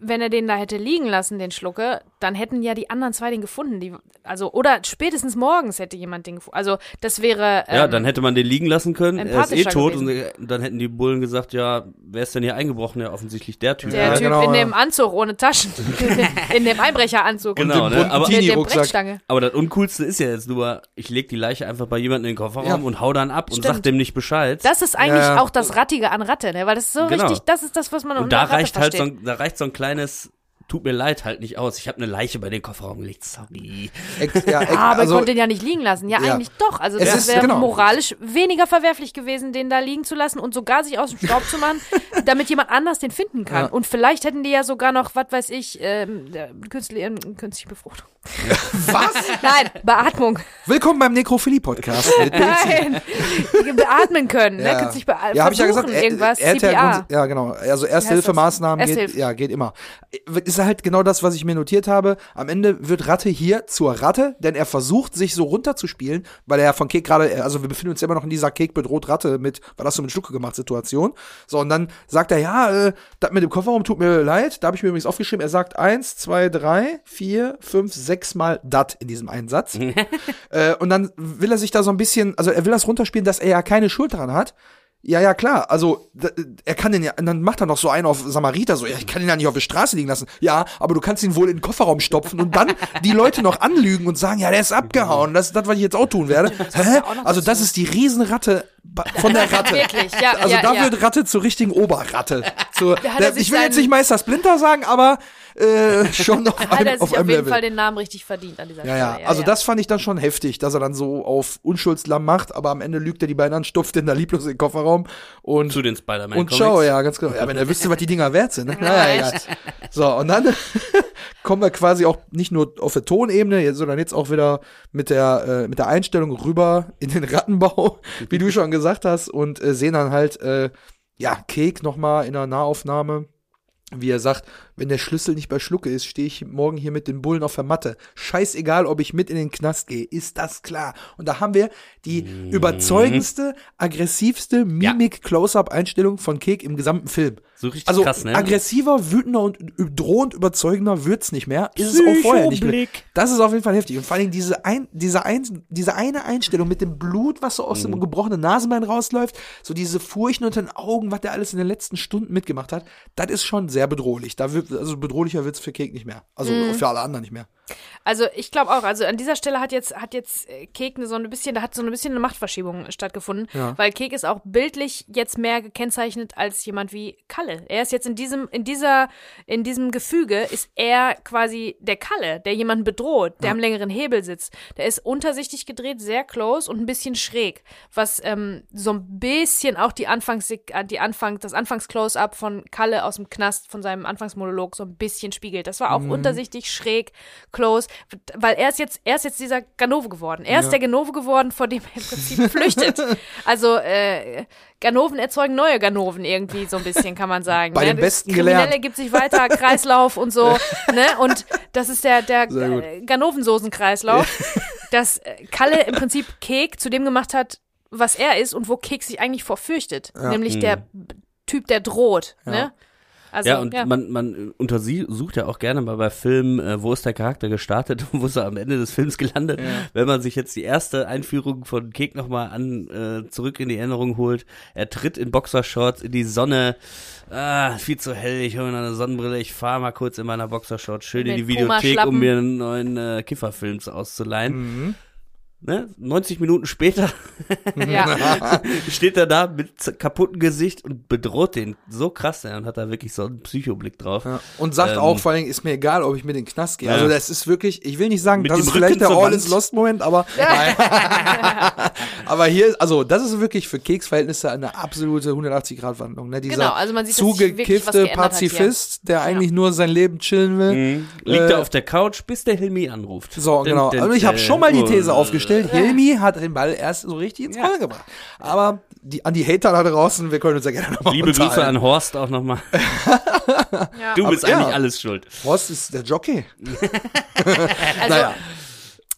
wenn er den da hätte liegen lassen, den Schlucke, dann hätten ja die anderen zwei den gefunden. Die, also oder spätestens morgens hätte jemand den gefunden. Also das wäre ähm, Ja, dann hätte man den liegen lassen können. Er ist eh tot gewesen. und äh, dann hätten die Bullen gesagt, ja, wer ist denn hier eingebrochen? Ja, offensichtlich der Typ. der Ja, Typ genau, in ja. dem Anzug ohne Taschen, in dem Einbrecheranzug Genau, Und ne? Aber- mit der Teenie-Rucksack. Brechstange. Aber das Uncoolste ist ja jetzt nur, ich leg die Leiche einfach bei jemandem in den Kofferraum Ja. und hau dann ab und Stimmt. sag dem nicht Bescheid. Das ist eigentlich Ja. auch das Rattige an Ratte, ne? Weil das ist so Genau. richtig, das ist das, was man und unter da Ratte reicht halt so ein, da reicht so ein kleines tut mir leid halt nicht aus. Ich habe eine Leiche bei den Kofferraum gelegt. Sorry. Ex, ja, ex, Ah, aber also, ich konnte den ja nicht liegen lassen. Ja, Ja. eigentlich doch. Also Es das wäre genau. moralisch weniger verwerflich gewesen, den da liegen zu lassen und sogar sich aus dem Staub zu machen, damit jemand anders den finden kann. Ja. Und vielleicht hätten die ja sogar noch, was weiß ich, ähm, äh, künstliche, ähm, künstliche Befruchtung. was? Nein, Beatmung. Willkommen beim Nekrophilie-Podcast. mit Betsy. Nein, beatmen können, ne? Ja. Künstlich be Ja, habe ich ja gesagt. irgendwas, hat ja, genau. Also heißt Erste-Hilfe-Maßnahmen das? geht, ja, geht immer. Ist halt genau das, was ich mir notiert habe. Am Ende wird Ratte hier zur Ratte, denn er versucht, sich so runterzuspielen, weil er ja von Kek gerade, also wir befinden uns immer noch in dieser Kek bedroht Ratte mit, was hast du mit Schlucke gemacht Situation. So, und dann sagt er, ja, äh, das mit dem Kofferraum tut mir leid. Da habe ich mir übrigens aufgeschrieben, er sagt eins, zwei, drei, vier, fünf, sechs Mal dat in diesem einen Satz. äh, und dann will er sich da so ein bisschen, also er will das runterspielen, dass er ja keine Schuld daran hat. Ja, ja, klar. Also, er kann den ja, und dann macht er noch so einen auf Samariter, so, ja, ich kann ihn ja nicht auf der Straße liegen lassen. Ja, aber du kannst ihn wohl in den Kofferraum stopfen und dann die Leute noch anlügen und sagen, ja, der ist abgehauen. Das ist das, was ich jetzt auch tun werde. Hä? Also, das ist die Riesenratte von der Ratte. Wirklich, ja, Also, ja, da ja. wird Ratte zur richtigen Oberratte. Zur, er der, ich will jetzt nicht Meister Splinter sagen, aber äh, schon auf Hat einem, er sich auf auf, jeden Level. Fall den Namen richtig verdient an dieser Ja, ja, Stelle. also das fand ich dann schon heftig, dass er dann so auf Unschuldslamm macht, aber am Ende lügt er die beiden an, stopft den da lieblos in den Kofferraum und, Zu den Spider-Man und schau, ja, ganz genau. Ja, wenn er wüsste, was die Dinger wert sind. Ne? Naja, egal. So, und dann kommen wir quasi auch nicht nur auf der Tonebene, sondern jetzt auch wieder mit der, äh, mit der Einstellung rüber in den Rattenbau, wie du schon gesagt hast, und äh, sehen dann halt, äh, ja, Kek nochmal in der Nahaufnahme, wie er sagt, wenn der Schlüssel nicht bei Schlucke ist, stehe ich morgen hier mit den Bullen auf der Matte. Scheißegal, ob ich mit in den Knast gehe, ist das klar. Und da haben wir die überzeugendste, aggressivste Mimik-Close-Up-Einstellung von Kek im gesamten Film. So richtig Also krass, ne? aggressiver, wütender und drohend überzeugender wird's nicht mehr. Ist es auch vorher nicht mehr. Das ist auf jeden Fall heftig. Und vor allem diese, ein, diese, ein, diese eine Einstellung mit dem Blut, was so aus Mhm. dem gebrochenen Nasenbein rausläuft, so diese Furchen unter den Augen, was der alles in den letzten Stunden mitgemacht hat, das ist schon sehr bedrohlich. Da also bedrohlicher wird's für Kek nicht mehr. Also Mhm. für alle anderen nicht mehr. Also ich glaube auch, also an dieser Stelle hat jetzt, hat jetzt äh, Kek eine, so ein bisschen, da hat so ein bisschen eine Machtverschiebung stattgefunden, Ja. weil Kek ist auch bildlich jetzt mehr gekennzeichnet als jemand wie Kalle. Er ist jetzt in diesem, in dieser, in diesem Gefüge ist er quasi der Kalle, der jemanden bedroht, der am längeren Hebel sitzt. Der ist untersichtig gedreht, sehr close und ein bisschen schräg, was ähm, so ein bisschen auch die Anfangs, die Anfang, das Anfangs-Close-up von Kalle aus dem Knast, von seinem Anfangsmonolog so ein bisschen spiegelt. Das war auch untersichtig, schräg, close, weil er ist jetzt, er ist jetzt dieser Ganove geworden. Er ist der Ganove geworden, vor dem er im Prinzip flüchtet. Also äh, Ganoven erzeugen neue Ganoven irgendwie so ein bisschen, kann man sagen. Bei ne? den Besten Kriminelle gelernt. gibt sich weiter, Kreislauf und so. ne? Und das ist der, der äh, Ganovensoßenkreislauf, dass äh, Kalle im Prinzip Kek zu dem gemacht hat, was er ist und wo Kek sich eigentlich vor fürchtet. Nämlich der B- Typ, der droht. Ne? Also, ja, und man, man untersucht ja auch gerne mal bei Filmen, äh, wo ist der Charakter gestartet und wo ist er am Ende des Films gelandet. Wenn man sich jetzt die erste Einführung von Kek nochmal an, äh, zurück in die Erinnerung holt, er tritt in Boxershorts in die Sonne, ah, viel zu hell, ich hole mir eine Sonnenbrille, ich fahre mal kurz in meiner Boxershorts schön in die Videothek, um mir einen neuen äh, Kifferfilm auszuleihen. Ne? 90 Minuten später ja. steht er da mit kaputtem Gesicht und bedroht den so krass, ja, und hat da wirklich so einen Psychoblick drauf. Ja. Und sagt Ähm, auch vor allem, ist mir egal, ob ich mit den Knast gehe. Ja. Also das ist wirklich, ich will nicht sagen, Mit das ist vielleicht der All is Lost Moment, aber Aber hier, also das ist wirklich für Keksverhältnisse eine absolute 180-Grad-Wandlung. Ne? Dieser Genau, also man sieht, zugekiffte hat. Pazifist, der eigentlich nur sein Leben chillen will. Mhm. Liegt Äh, er auf der Couch, bis der Hilmi anruft. So, Din, genau. din, Also ich habe schon mal die These Oh. aufgestellt. Hilmi hat den Ball erst so richtig ins Rollen gebracht. Aber die, an die Hater da draußen, wir können uns ja gerne nochmal Liebe Grüße an Horst auch nochmal. Ja. Du bist Aber, ja. eigentlich alles schuld. Horst ist der Jockey. Also, Naja.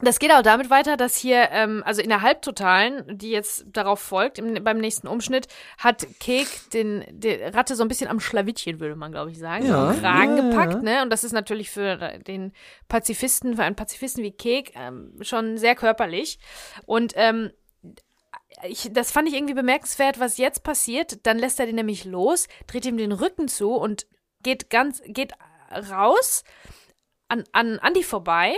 Das geht auch damit weiter, dass hier, ähm, also in der Halbtotalen, die jetzt darauf folgt, im, beim nächsten Umschnitt, hat Kek den, den Ratte so ein bisschen am Schlawittchen, würde man, glaube ich, sagen, Ja. am Kragen Ja, gepackt, ne? Und das ist natürlich für den Pazifisten, für einen Pazifisten wie Kek ähm, schon sehr körperlich. Und ähm, ich, das fand ich irgendwie bemerkenswert, was jetzt passiert. Dann lässt er den nämlich los, dreht ihm den Rücken zu und geht ganz, geht raus an, an Andy vorbei.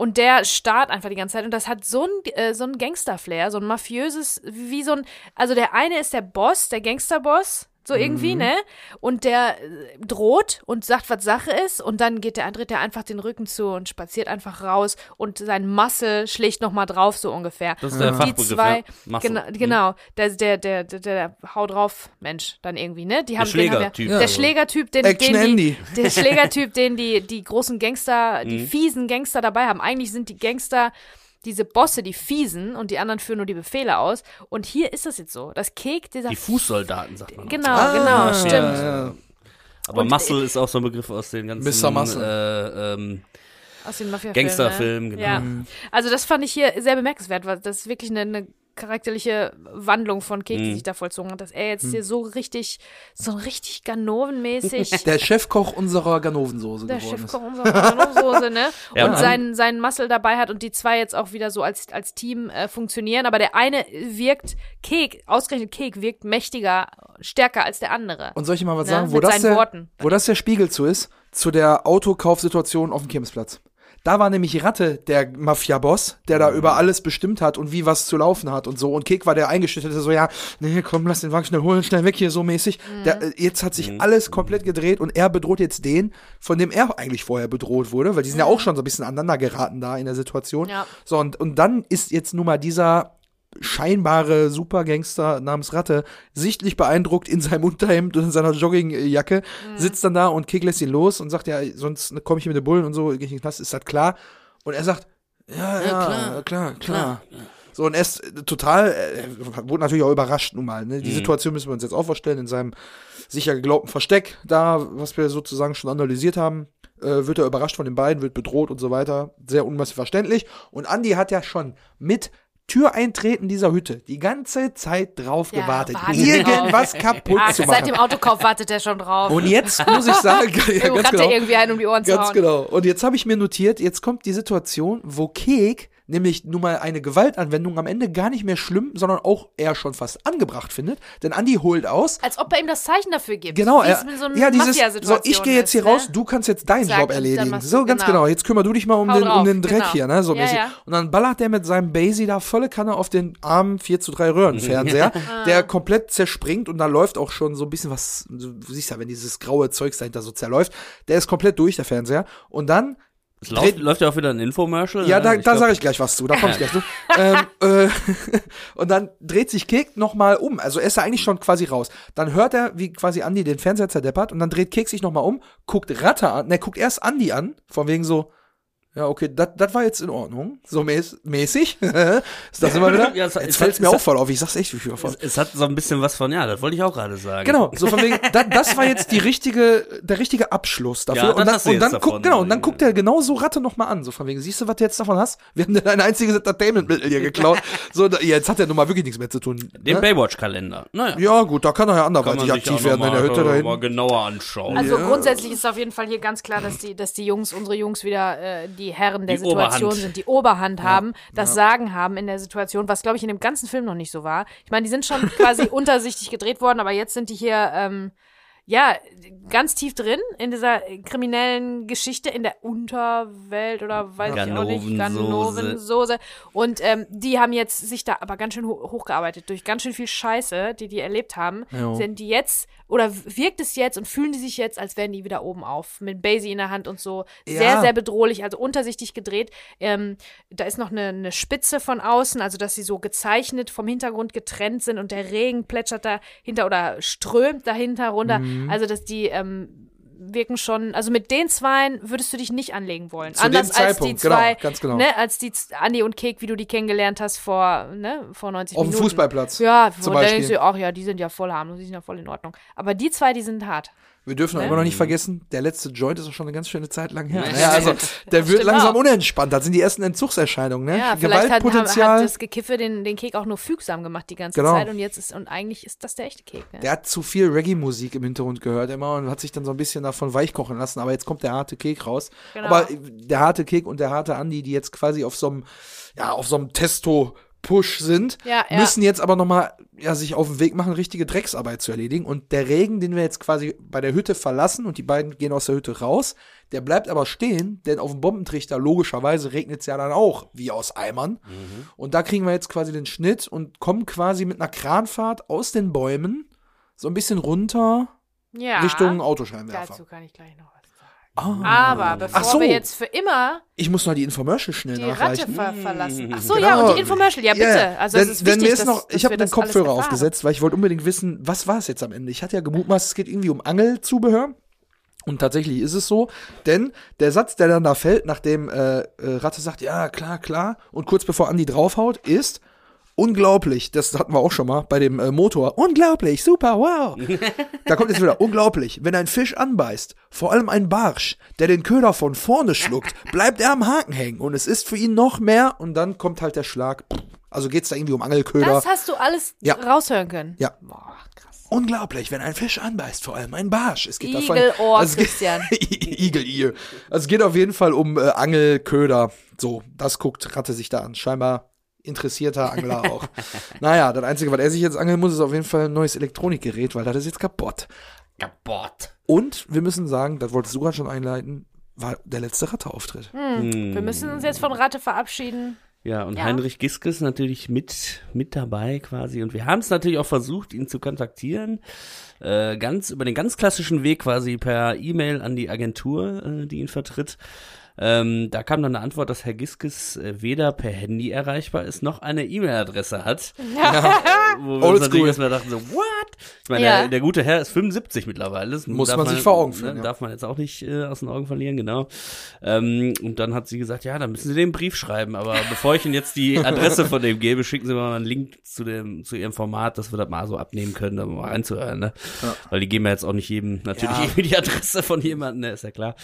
Und der starrt einfach die ganze Zeit. Und das hat so ein, äh, so ein Gangster-Flair, so ein mafiöses, wie so ein. Also der eine ist der Boss, der Gangsterboss, so irgendwie, ne? Und der äh, droht und sagt, was Sache ist. Und dann geht der, dreht er einfach den Rücken zu und spaziert einfach raus. Und sein Muscle schlägt nochmal drauf, so ungefähr. Das ist der die Fachbegriff, zwei, ja. Genau, Mhm. genau, der, der, der, der, der Hau drauf Mensch dann irgendwie, ne? Die haben, den haben Schlägertyp. ja, Ja. der Schlägertyp, den, Action den die, der Schlägertyp, den die, die großen Gangster, Mhm. die fiesen Gangster dabei haben. Eigentlich sind die Gangster diese Bosse, die fiesen und die anderen führen nur die Befehle aus. Und hier ist das jetzt so. Das Kek, dieser Die Fußsoldaten, sagt man. Genau, Ah, genau, stimmt. Ja, ja. Aber Und- Muscle ist auch so ein Begriff aus den ganzen Mr. Muscle. Äh, ähm, Aus den Mafia-Filmen. Gangsterfilmen, ne? genau. Ja. Also das fand ich hier sehr bemerkenswert, weil das ist wirklich eine, eine charakterliche Wandlung von Kek, Mhm. die sich da vollzogen hat, dass er jetzt hier so richtig, so richtig Ganovenmäßig Der Chefkoch unserer Ganovensoße der geworden Chefkoch unserer Ganovensoße, ne? Ja, und seinen, seinen Muscle dabei hat und die zwei jetzt auch wieder so als, als Team äh, funktionieren. Aber der eine wirkt, Kek, ausgerechnet Kek, wirkt mächtiger, stärker als der andere. Und soll ich dir mal was Ne? sagen, wo Mit das, seinen der, Worten. wo das der Spiegel zu ist? Zu der Autokaufsituation auf dem Kirmesplatz. Da war nämlich Ratte der Mafia-Boss, der da über alles bestimmt hat und wie was zu laufen hat und so. Und Kek war der eingeschüchterte, so, ja, nee, komm, lass den Wagen schnell holen, schnell weg hier, so mäßig. Mhm. Der, äh, jetzt hat sich alles komplett gedreht und er bedroht jetzt den, von dem er eigentlich vorher bedroht wurde, weil die sind ja auch schon so ein bisschen aneinander geraten da in der Situation. Mhm. Ja. So, und, und dann ist jetzt nun mal dieser scheinbare Supergangster namens Ratte sichtlich beeindruckt in seinem Unterhemd und in seiner Joggingjacke, Mhm. sitzt dann da und Kek lässt ihn los und sagt, ja, sonst komme ich hier mit den Bullen und so, gehe ich in den Knast, ist das klar? Und er sagt, ja, ja, klar, klar, klar. So, und er ist äh, total, äh, wurde natürlich auch überrascht nun mal. Ne? Die Situation müssen wir uns jetzt auch vorstellen, in seinem sicher geglaubten Versteck, da, was wir sozusagen schon analysiert haben, äh, wird er überrascht von den beiden, wird bedroht und so weiter. Sehr unmissverständlich. Und Andy hat ja schon mit Türeintreten dieser Hütte die ganze Zeit drauf Ja, gewartet, wartet irgendwas kaputt Ach, zu seit machen. dem Autokauf wartet er schon drauf. Und jetzt muss ich sagen, ja, ganz genau. irgendwie einen um die Ohren zu Ganz hauen. genau. Und jetzt habe ich mir notiert, jetzt kommt die Situation, wo Kek nämlich nun mal eine Gewaltanwendung am Ende gar nicht mehr schlimm, sondern auch eher schon fast angebracht findet. Denn Andy holt aus. Als ob er ihm das Zeichen dafür gibt. Genau, er, so ja, dieses, so, ich gehe jetzt hier ne? raus, du kannst jetzt deinen Zack, Job erledigen. So, ganz genau. genau. Jetzt kümmer du dich mal um Hau den, um den Dreck genau. hier, ne, so Ja, mäßig. ja. Und dann ballert der mit seinem Basie da volle Kanne auf den armen 4 zu 3 Röhrenfernseher, Ah. der komplett zerspringt und da läuft auch schon so ein bisschen was, du siehst ja, wenn dieses graue Zeugs dahinter so zerläuft, der ist komplett durch, der Fernseher. Und dann Es läuft, läuft ja auch wieder ein Infomercial. ja, ne? da, da sage ich gleich was zu, da komme ich gleich zu. ähm, äh, und dann dreht sich Kek nochmal um. Also er ist ja eigentlich schon quasi raus. Dann hört er, wie quasi Andi den Fernseher zerdeppert und dann dreht Kek sich nochmal um, guckt Ratte an, ne, guckt erst Andi an, von wegen so, ja, okay, das war jetzt in Ordnung. So mäß, mäßig. ist das immer wieder? Ja, es jetzt es fällt's hat- mir es auch voll auf. Ich sag's echt wie viel Es, es hat so ein bisschen was von, ja, das wollte ich auch gerade sagen. Genau, so von wegen, da, das war jetzt die richtige, der richtige Abschluss dafür. Ja, das und dann, und dann davon. guckt, genau, und dann guckt er genau so Ratte nochmal an, so von wegen, siehst du, was du jetzt davon hast? Wir haben dir dein einziges Entertainment-Mittel hier geklaut. so, da, jetzt hat er nun mal wirklich nichts mehr zu tun. Den ne? Baywatch-Kalender. Naja. Ja, gut, da kann er ja anderweitig aktiv werden in der mal, Hütte da hinten. mal genauer anschauen. Also Ja. grundsätzlich ist auf jeden Fall hier ganz klar, dass die, dass die Jungs, unsere Jungs wieder äh, die Herren der Die Situation Oberhand. sind, die Oberhand haben, das Sagen haben in der Situation, was glaube ich in dem ganzen Film noch nicht so war. Ich meine, die sind schon quasi untersichtig gedreht worden, aber jetzt sind die hier, ähm, ja, ganz tief drin in dieser kriminellen Geschichte in der Unterwelt oder weiß ich auch nicht. Ganovensoße. Und ähm, die haben jetzt sich da aber ganz schön ho hochgearbeitet durch ganz schön viel Scheiße, die die erlebt haben. Jo. Sind die jetzt oder wirkt es jetzt und fühlen die sich jetzt, als wären die wieder oben auf mit Basie in der Hand und so sehr Ja. sehr bedrohlich, also untersichtig gedreht. Ähm, da ist noch eine, eine Spitze von außen, also dass sie so gezeichnet vom Hintergrund getrennt sind und der Regen plätschert dahinter oder strömt dahinter runter. Mhm. Also dass die ähm, wirken schon, also mit den Zweien würdest du dich nicht anlegen wollen. Zu dem Anders als die genau, zwei, ganz genau. ne, als die Andi und Kek, wie du die kennengelernt hast vor, ne, vor 90 Auf dem Minuten. Fußballplatz. Ja, zum wo denkst Beispiel. du, ach ja, die sind ja voll harmlos, die sind ja voll in Ordnung. Aber die zwei, die sind hart. Wir dürfen Ne? immer noch nicht vergessen, der letzte Joint ist auch schon eine ganz schöne Zeit lang her. Ja. Naja, also der wird langsam auch. unentspannt. Das sind die ersten Entzugserscheinungen, ne? Ja, vielleicht hat, hat, Gewaltpotenzial. das Gekiffe den, den Kek auch nur fügsam gemacht die ganze Genau. Zeit und jetzt ist, und eigentlich ist das der echte Kek, ne? der hat zu viel Reggae-Musik im Hintergrund gehört immer und hat sich dann so ein bisschen davon weichkochen lassen. Aber jetzt kommt der harte Kek raus. Genau. Aber der harte Kek und der harte Andi, die jetzt quasi auf so einem, ja, auf so einem Testo-Push sind, Ja, ja. müssen jetzt aber nochmal ja, sich auf den Weg machen, richtige Drecksarbeit zu erledigen. Und der Regen, den wir jetzt quasi bei der Hütte verlassen und die beiden gehen aus der Hütte raus, der bleibt aber stehen, denn auf dem Bombentrichter logischerweise regnet es ja dann auch wie aus Eimern. Und da kriegen wir jetzt quasi den Schnitt und kommen quasi mit einer Kranfahrt aus den Bäumen so ein bisschen runter ja. Richtung Autoscheinwerfer. Dazu kann ich gleich noch was Ah. Aber bevor so. wir jetzt für immer Ich muss noch die Infomercial schnell die Ratte nachreichen. ver verlassen. Ach so, Genau. ja, und die Infomercial, ja bitte. Ja, Also denn, es ist denn wichtig, mir ist dass, noch, dass ich habe den Kopfhörer aufgesetzt, weil ich wollte unbedingt wissen, was war es jetzt am Ende. Ich hatte ja gemutmaßt, es geht irgendwie um Angelzubehör. Und tatsächlich ist es so, denn der Satz, der dann da fällt, nachdem äh, äh, Ratte sagt, ja, klar, klar, und kurz bevor Andi draufhaut, ist unglaublich, das hatten wir auch schon mal bei dem äh, Motor, unglaublich, super, wow. da kommt jetzt wieder, unglaublich, wenn ein Fisch anbeißt, vor allem ein Barsch, der den Köder von vorne schluckt, bleibt er am Haken hängen und es ist für ihn noch mehr und dann kommt halt der Schlag. Also geht's da irgendwie um Angelköder. Das hast du alles Ja. raushören können. Ja. Boah, krass. Unglaublich, wenn ein Fisch anbeißt, vor allem ein Barsch. Es geht Igelohr, davon, also es geht- Christian. Igel-Igel. Also es geht auf jeden Fall um äh, Angelköder. So, das guckt Ratte sich da an. Scheinbar interessierter Angler auch. naja, das Einzige, was er sich jetzt angeln muss, ist auf jeden Fall ein neues Elektronikgerät, weil das ist jetzt kaputt. Kaputt. Und wir müssen sagen, das wolltest du gerade schon einleiten, war der letzte Ratte-Auftritt. Hm. Wir müssen uns jetzt von Ratte verabschieden. Ja, und Ja. Heinrich Giske ist natürlich mit, mit dabei quasi. Und wir haben es natürlich auch versucht, ihn zu kontaktieren. Äh, ganz über den ganz klassischen Weg quasi per E-Mail an die Agentur, äh, die ihn vertritt. Ähm, da kam dann eine Antwort, dass Herr Giskes äh, weder per Handy erreichbar ist, noch eine E-Mail-Adresse hat. Wo wir uns Oldschool. natürlich erstmal dachten so, what? Ich meine, Ja. der, der gute Herr ist 75 mittlerweile. Das Muss man sich vor Augen führen, ja. Darf man jetzt auch nicht äh, aus den Augen verlieren, genau. Ähm, und dann hat sie gesagt, ja, dann müssen Sie den Brief schreiben. Aber bevor ich Ihnen jetzt die Adresse von dem gebe, schicken Sie mir mal einen Link zu dem zu Ihrem Format, dass wir das mal so abnehmen können, da mal reinzuhören. Ne? Weil die geben ja jetzt auch nicht jedem natürlich Ja. die Adresse von jemandem, ne, ist ja klar.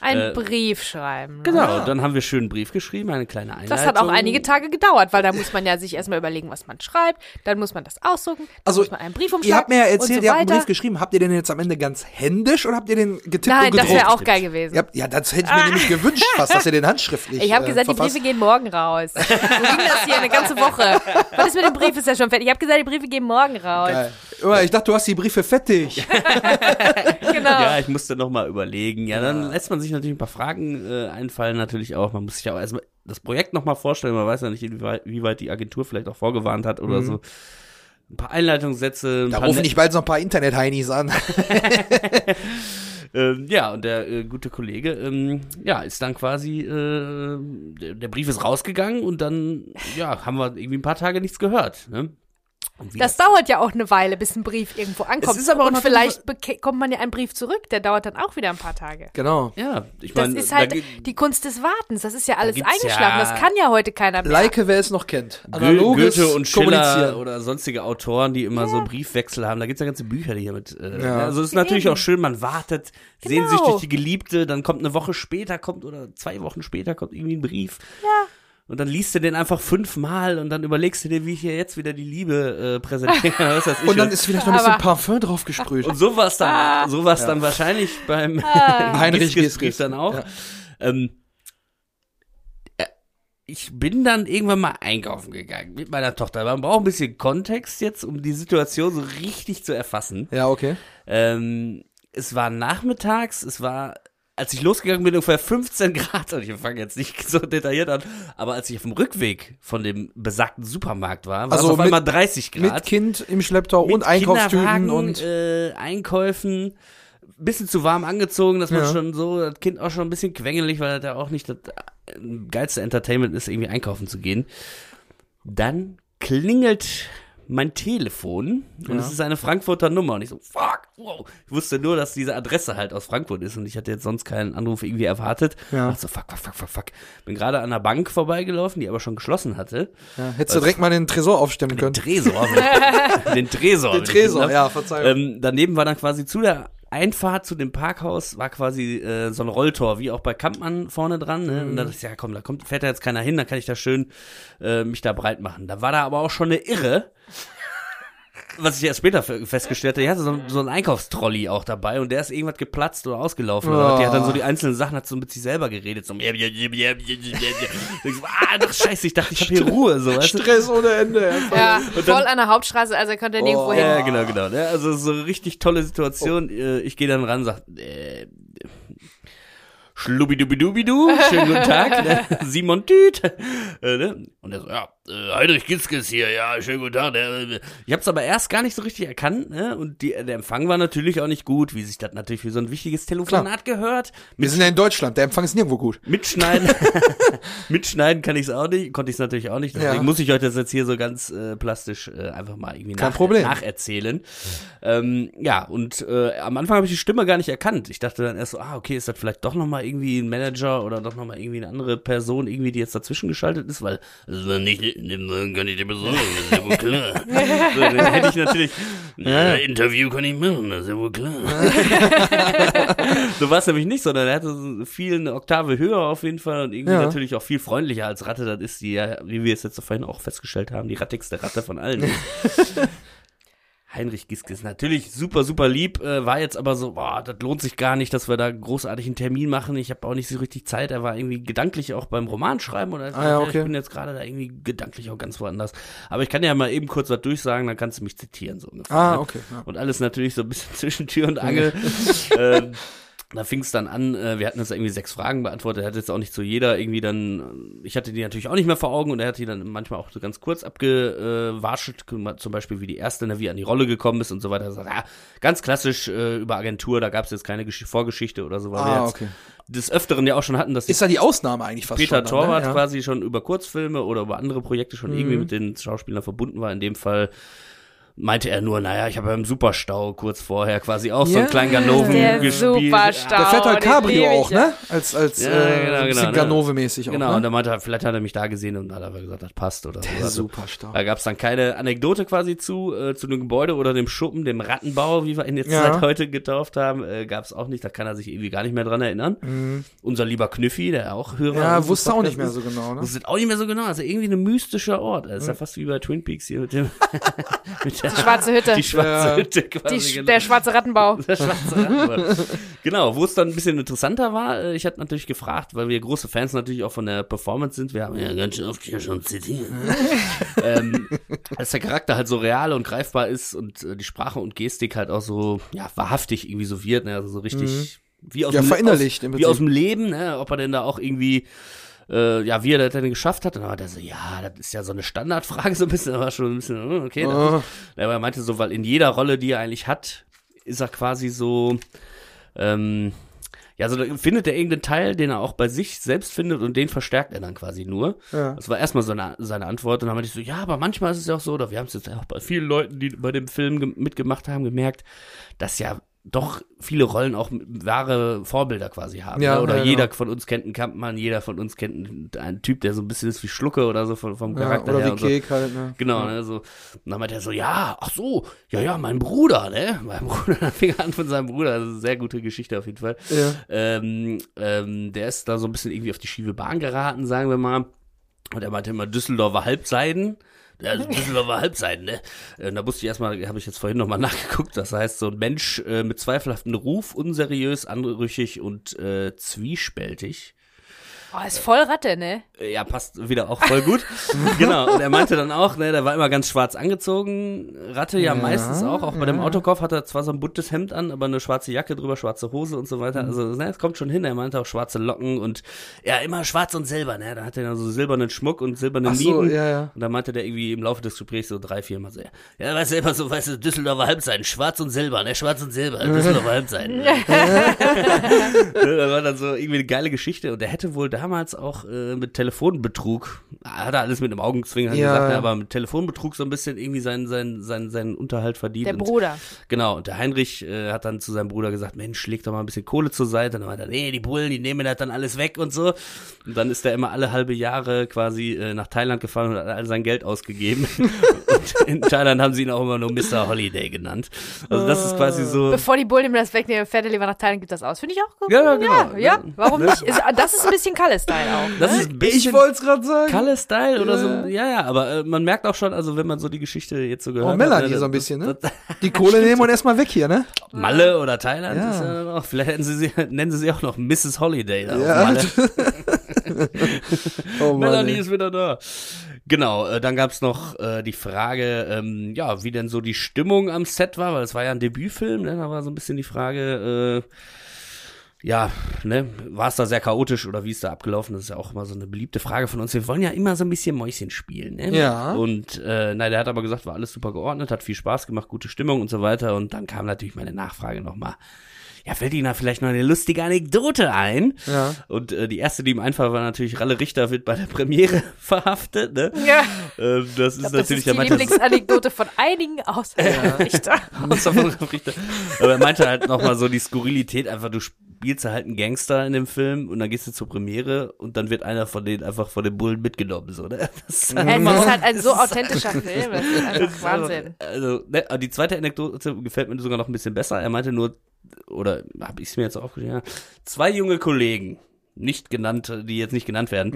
Einen Äh, Brief schreiben. Ne? Genau, dann haben wir schön einen Brief geschrieben, eine kleine Einleitung. Das hat auch einige Tage gedauert, weil da muss man ja sich erstmal überlegen, was man schreibt, dann muss man das aussuchen, dann Also, muss man einen Brief umschlagen Ihr habt mir ja erzählt, so ihr habt einen. Brief geschrieben. Habt ihr den jetzt am Ende ganz händisch oder habt ihr den getippt Nein, und das gedruckt? wäre auch geil gewesen. Ja, ja, das hätte ich mir nämlich gewünscht fast, dass ihr den handschriftlich Ich habe äh, gesagt, die verfasst. Briefe gehen morgen raus. Wo ging das hier eine ganze Woche? Was ist mit dem Brief? Ist ja schon fertig. Ich habe gesagt, die Briefe gehen morgen raus. Geil. Ich dachte, du hast die Briefe fettig. Genau. Ja, ich musste noch mal überlegen. Ja, dann lässt man sich natürlich ein paar Fragen äh, einfallen, natürlich auch. Man muss sich auch erstmal das Projekt noch mal vorstellen. Man weiß ja nicht, inwieweit, wie weit die Agentur vielleicht auch vorgewarnt hat oder so. Ein paar Einleitungssätze. Ein Da paar rufen net- dich bald so ein paar Internet-Heinis an. Ähm, ja, und der äh, gute Kollege, ähm, ja, ist dann quasi, äh, der, der Brief ist rausgegangen und dann, ja, haben wir irgendwie ein paar Tage nichts gehört. Ne? Das dauert ja auch eine Weile, bis ein Brief irgendwo ankommt. Es ist aber auch und vielleicht bekommt man ja einen Brief zurück, der dauert dann auch wieder ein paar Tage. Genau. ja, ich Das meine, ist halt da, die Kunst des Wartens. Das ist ja alles eingeschlafen. ja- Das kann ja heute keiner mehr. Like, wer es noch kennt. Analoges Goethe und Schiller oder sonstige Autoren, die immer so Briefwechsel haben. Da gibt's ja ganze Bücher, die hiermit. Äh, Ja. Also es ist natürlich auch schön, man wartet, sehen Genau. sich durch die Geliebte, dann kommt eine Woche später, kommt oder zwei Wochen später kommt irgendwie ein Brief. Ja. Und dann liest du den einfach fünfmal und dann überlegst du dir, wie ich hier jetzt wieder die Liebe äh, präsentiere. Und dann was. ist vielleicht noch ein bisschen Aber- Parfum drauf gesprüht. Und so war es dann, so war's dann wahrscheinlich beim Heinrich Giskes Giskes. Brief dann auch. Ja. Ähm, äh, ich bin dann irgendwann mal einkaufen gegangen mit meiner Tochter. Man braucht ein bisschen Kontext jetzt, um die Situation so richtig zu erfassen. Ja, okay. Ähm, es war nachmittags, es war, als ich losgegangen bin, ungefähr 15 Grad, und ich fange jetzt nicht so detailliert an, aber als ich auf dem Rückweg von dem besagten Supermarkt war, war Also es auf mit- einmal 30 Grad. Mit Kind im Schlepptau und Einkaufstüten und. äh, Einkäufen, bisschen zu warm angezogen, dass man Ja. schon so, das Kind auch schon ein bisschen quengelig, weil das ja auch nicht das äh, geilste Entertainment ist, irgendwie einkaufen zu gehen. Dann klingelt mein Telefon und Ja. es ist eine Frankfurter Nummer und ich so, fuck, wow. Ich wusste nur, dass diese Adresse halt aus Frankfurt ist und ich hatte jetzt sonst keinen Anruf irgendwie erwartet. Ja. Ich so, fuck, fuck, fuck, fuck, fuck. Bin gerade an der Bank vorbeigelaufen, die aber schon geschlossen hatte. ja, hättest du direkt mal den Tresor aufstemmen können. Tresor. den Tresor. Den hab ich Tresor, ja, Verzeihung. Ähm, daneben war dann quasi zu der Einfahrt zu dem Parkhaus war quasi äh, so ein Rolltor, wie auch bei Kampmann vorne dran. Ne? Und Mhm. da dachte ich, ja komm, da kommt, fährt ja jetzt keiner hin, dann kann ich da schön äh, mich da breit machen. Da war da aber auch schon eine Irre. Was ich erst später fe- festgestellt habe, die hatte so, so einen Einkaufstrolli auch dabei und der ist irgendwas geplatzt oder ausgelaufen. Oder Oh. die hat dann so die einzelnen Sachen, hat so mit sich selber geredet. So, ich so, ah, doch scheiße, ich dachte, ich habe hier Ruhe. So, weißt du? Stress ohne Ende. einfach. Ja, Und voll dann- an der Hauptstraße, also er konnte nirgendwo Oh. hin. Ja, genau, genau. Ne? Also so eine richtig tolle Situation. Äh, Ich gehe dann ran, sag, äh, Schlubbidubidubidu, schönen guten Tag, ne? Simon Tüt. Äh, ne? Und er so, ja, äh, Heinrich Gitzkes hier, ja, schönen guten Tag. Äh, ich hab's aber erst gar nicht so richtig erkannt, ne? Und die, der Empfang war natürlich auch nicht gut, wie sich das natürlich für so ein wichtiges Telefonat gehört. Wir sind ja in Deutschland, der Empfang ist nirgendwo gut. Mitschneiden. Mitschneiden kann ich es auch nicht, konnte ich es natürlich auch nicht. Deswegen Ja. muss ich euch das jetzt hier so ganz äh, plastisch äh, einfach mal irgendwie Kein nach, Problem. nacherzählen. Ähm, ja, und äh, am Anfang habe ich die Stimme gar nicht erkannt. Ich dachte dann erst so, ah, okay, ist das vielleicht doch nochmal irgendwie ein Manager oder doch nochmal irgendwie eine andere Person, irgendwie, die jetzt dazwischen geschaltet ist, weil das ist nicht, dem kann ich dir besorgen, das ist ja wohl klar. so, dann hätte ich natürlich, äh, Interview kann ich machen, das ist ja wohl klar. so war es nämlich nicht, sondern er hatte so viel eine Oktave höher auf jeden Fall und irgendwie Ja. natürlich auch viel freundlicher als Ratte das ist, die ja, wie wir es jetzt vorhin auch festgestellt haben, die rattigste Ratte von allen. Heinrich Giske ist natürlich super, super lieb, äh, war jetzt aber so, boah, das lohnt sich gar nicht, dass wir da großartig einen Termin machen. Ich habe auch nicht so richtig Zeit. Er war irgendwie gedanklich auch beim Romanschreiben oder Ah, ja, okay. ich bin jetzt gerade da irgendwie gedanklich auch ganz woanders. Aber ich kann ja mal eben kurz was durchsagen, dann kannst du mich zitieren so ungefähr. Ah, ne? okay. Ja. Und alles natürlich so ein bisschen zwischen Tür und Angel. ähm, da fing es dann an, äh, wir hatten jetzt irgendwie sechs Fragen beantwortet, er hat jetzt auch nicht zu jeder irgendwie dann, ich hatte die natürlich auch nicht mehr vor Augen und er hat die dann manchmal auch so ganz kurz abgewaschelt, zum Beispiel wie die erste, ne, wie an die Rolle gekommen ist und so weiter. Er sagt, ja, ganz klassisch äh, über Agentur, da gab es jetzt keine Gesch Vorgeschichte oder so, weil wir Ah, jetzt okay. des Öfteren ja auch schon hatten, dass Ist da die Ausnahme eigentlich fast Peter schon? dann, Torwart ne? ja. quasi schon über Kurzfilme oder über andere Projekte schon irgendwie mit den Schauspielern verbunden war. In dem Fall meinte er nur, naja, ich habe beim Superstau kurz vorher quasi auch so Ja, einen kleinen Ganoven Der gespielt. Superstau. Der fährt halt Cabrio auch, ne? Als, als Ja, äh, genau, ein bisschen genau, ne? Ganove-mäßig auch, Genau, und ne? er meinte, er, vielleicht hat er mich da gesehen und dann hat er gesagt, das passt oder so. Der Also, Superstau. Da gab es dann keine Anekdote quasi zu, äh, zu dem Gebäude oder dem Schuppen, dem Rattenbau, wie wir ihn jetzt Ja. seit heute getauft haben, äh, gab es auch nicht. Da kann er sich irgendwie gar nicht mehr dran erinnern. Unser lieber Knüffi, der auch Hörer. Mhm. Ja, wusste auch nicht mehr so genau, ist, ne? Wusste auch nicht mehr so genau. Also irgendwie ein mystischer Ort. Das ist ja fast wie bei Twin Peaks hier mit dem mit der Schwarze Hütte. die schwarze Ja. Hütte quasi. Die, genau. der schwarze Rattenbau. Der schwarze Rattenball. genau, wo es dann ein bisschen interessanter war, äh, ich hatte natürlich gefragt, weil wir große Fans natürlich auch von der Performance sind, wir haben ja ganz schön oft hier schon zitiert, ähm, dass der Charakter halt so real und greifbar ist und äh, die Sprache und Gestik halt auch so, ja, wahrhaftig irgendwie so wird, ne? also so richtig wie aus Ja, dem, verinnerlicht aus, wie aus dem Leben, ne? ob er denn da auch irgendwie äh, ja, wie er das denn geschafft hat. Und dann war der so, ja, das ist ja so eine Standardfrage, so ein bisschen, aber schon ein bisschen, äh, okay. Oh. aber er meinte so, weil in jeder Rolle, die er eigentlich hat, ist er quasi so, ähm, ja, so da findet er irgendeinen Teil, den er auch bei sich selbst findet und den verstärkt er dann quasi nur. Ja. Das war erstmal seine, seine Antwort und dann meinte ich so, ja, aber manchmal ist es ja auch so, oder wir haben es jetzt auch bei vielen Leuten, die bei dem Film ge- mitgemacht haben, gemerkt, dass ja doch viele Rollen auch wahre Vorbilder quasi haben. Ja, ne? Oder ja, jeder genau. von uns kennt einen Kampmann, jeder von uns kennt einen, Typ, der so ein bisschen ist wie Schlucke oder so vom, vom Ja, Charakter oder her. wie und so. Kek halt, ne? Genau, ne, so. Und dann meinte er so, ja, ach so, ja, ja, mein Bruder, ne? Mein Bruder, dann fing er an von seinem Bruder, das ist eine sehr gute Geschichte auf jeden Fall. Ja. Ähm, ähm, der ist da so ein bisschen irgendwie auf die schiefe Bahn geraten, sagen wir mal. Und er meinte immer Düsseldorfer Halbseiden. Ja, also Düsseldorfer Halbseiden, ne? Äh, Da musste ich erstmal, habe ich jetzt vorhin nochmal nachgeguckt, das heißt so ein Mensch äh, mit zweifelhaftem Ruf, unseriös, anrüchig und äh, zwiespältig. Oh, ist voll Ratte, ne? Äh, Ja, passt wieder auch voll gut. genau. Und er meinte dann auch, ne, der war immer ganz schwarz angezogen. Ratte ja, Ja, meistens auch. Auch bei dem ja. Autokauf hat er zwar so ein buntes Hemd an, aber eine schwarze Jacke drüber, schwarze Hose und so weiter. Mhm. Also, ne, es kommt schon hin. Er meinte auch schwarze Locken und ja, immer schwarz und silber, ne? Da hat er so silbernen Schmuck und silberne Ach so, Nieten. ja, ja. Und da meinte der irgendwie im Laufe des Gesprächs so drei, vier Mal so, ja, weißt du, immer so, weißt du, Düsseldorfer Halbseiten, schwarz und silber, ne, schwarz und silber, Düsseldorfer Halbseiten. Ne? das war dann so irgendwie eine geile Geschichte und der hätte wohl damals auch äh, mit Telefonbetrug, hat er alles mit einem Augenzwinkern Ja, gesagt, ne, aber mit Telefonbetrug so ein bisschen irgendwie seinen, seinen, seinen, seinen Unterhalt verdient. Der und, Bruder. Genau, und der Heinrich äh, hat dann zu seinem Bruder gesagt, Mensch, leg doch mal ein bisschen Kohle zur Seite. Und dann meinte er, nee, die Bullen, die nehmen das dann alles weg und so. Und dann ist er immer alle halbe Jahre quasi äh, nach Thailand gefahren und hat all sein Geld ausgegeben. und in Thailand haben sie ihn auch immer nur Mr. Holiday genannt. Also das ist quasi so... Bevor die Bullen ihm das wegnehmen, fährt er lieber nach Thailand, gibt das aus. Finde ich auch gut. Ja, ja, genau. Ja, ja, warum nicht? Ist, das ist ein bisschen Kalle-Style auch. Das ne? ist ein bisschen Ich wollte es gerade sagen. Kalle-Style oder Ja. so. Ja, ja, aber äh, man merkt auch schon, also wenn man so die Geschichte jetzt so gehört Oh, hat. Melanie ne, so ein das- bisschen, ne? das- Die Kohle nehmen und erstmal weg hier, ne? Malle oder Thailand Ja. ist ja auch, vielleicht hätten sie sie, nennen sie sie auch noch Mrs. Holiday. Da Ja. Oh Mann. Melanie ey. ist wieder da. Genau, äh, dann gab's noch äh, die Frage, ähm, ja, wie denn so die Stimmung am Set war, weil es war ja ein Debütfilm, ne? da war so ein bisschen die Frage, äh, ja, ne, war es da sehr chaotisch oder wie ist da abgelaufen? Das ist ja auch immer so eine beliebte Frage von uns. Wir wollen ja immer so ein bisschen Mäuschen spielen, ne? Ja. Und äh, nein, der hat aber gesagt, war alles super geordnet, hat viel Spaß gemacht, gute Stimmung und so weiter. Und dann kam natürlich meine Nachfrage nochmal. Ja, fällt Ihnen da vielleicht noch eine lustige Anekdote ein? Ja. Und äh, die erste, die ihm einfall, war natürlich, Ralle Richter wird bei der Premiere verhaftet, ne? Ja. Ähm, das ist Ich glaub, das natürlich, ist die Lieblingsanekdote von einigen außer Richter. Außer von Richter. Aber er meinte halt nochmal so die Skurrilität, einfach du spielst halt einen Gangster in dem Film und dann gehst du zur Premiere und dann wird einer von denen einfach von den Bullen mitgenommen, so, ne? Das ist halt Es ist halt ein so authentischer Film. Das ist einfach Wahnsinn. Also, ne, die zweite Anekdote gefällt mir sogar noch ein bisschen besser. Er meinte nur, oder habe ich es mir jetzt aufgeschrieben, ja, zwei junge Kollegen, nicht genannt, die jetzt nicht genannt werden,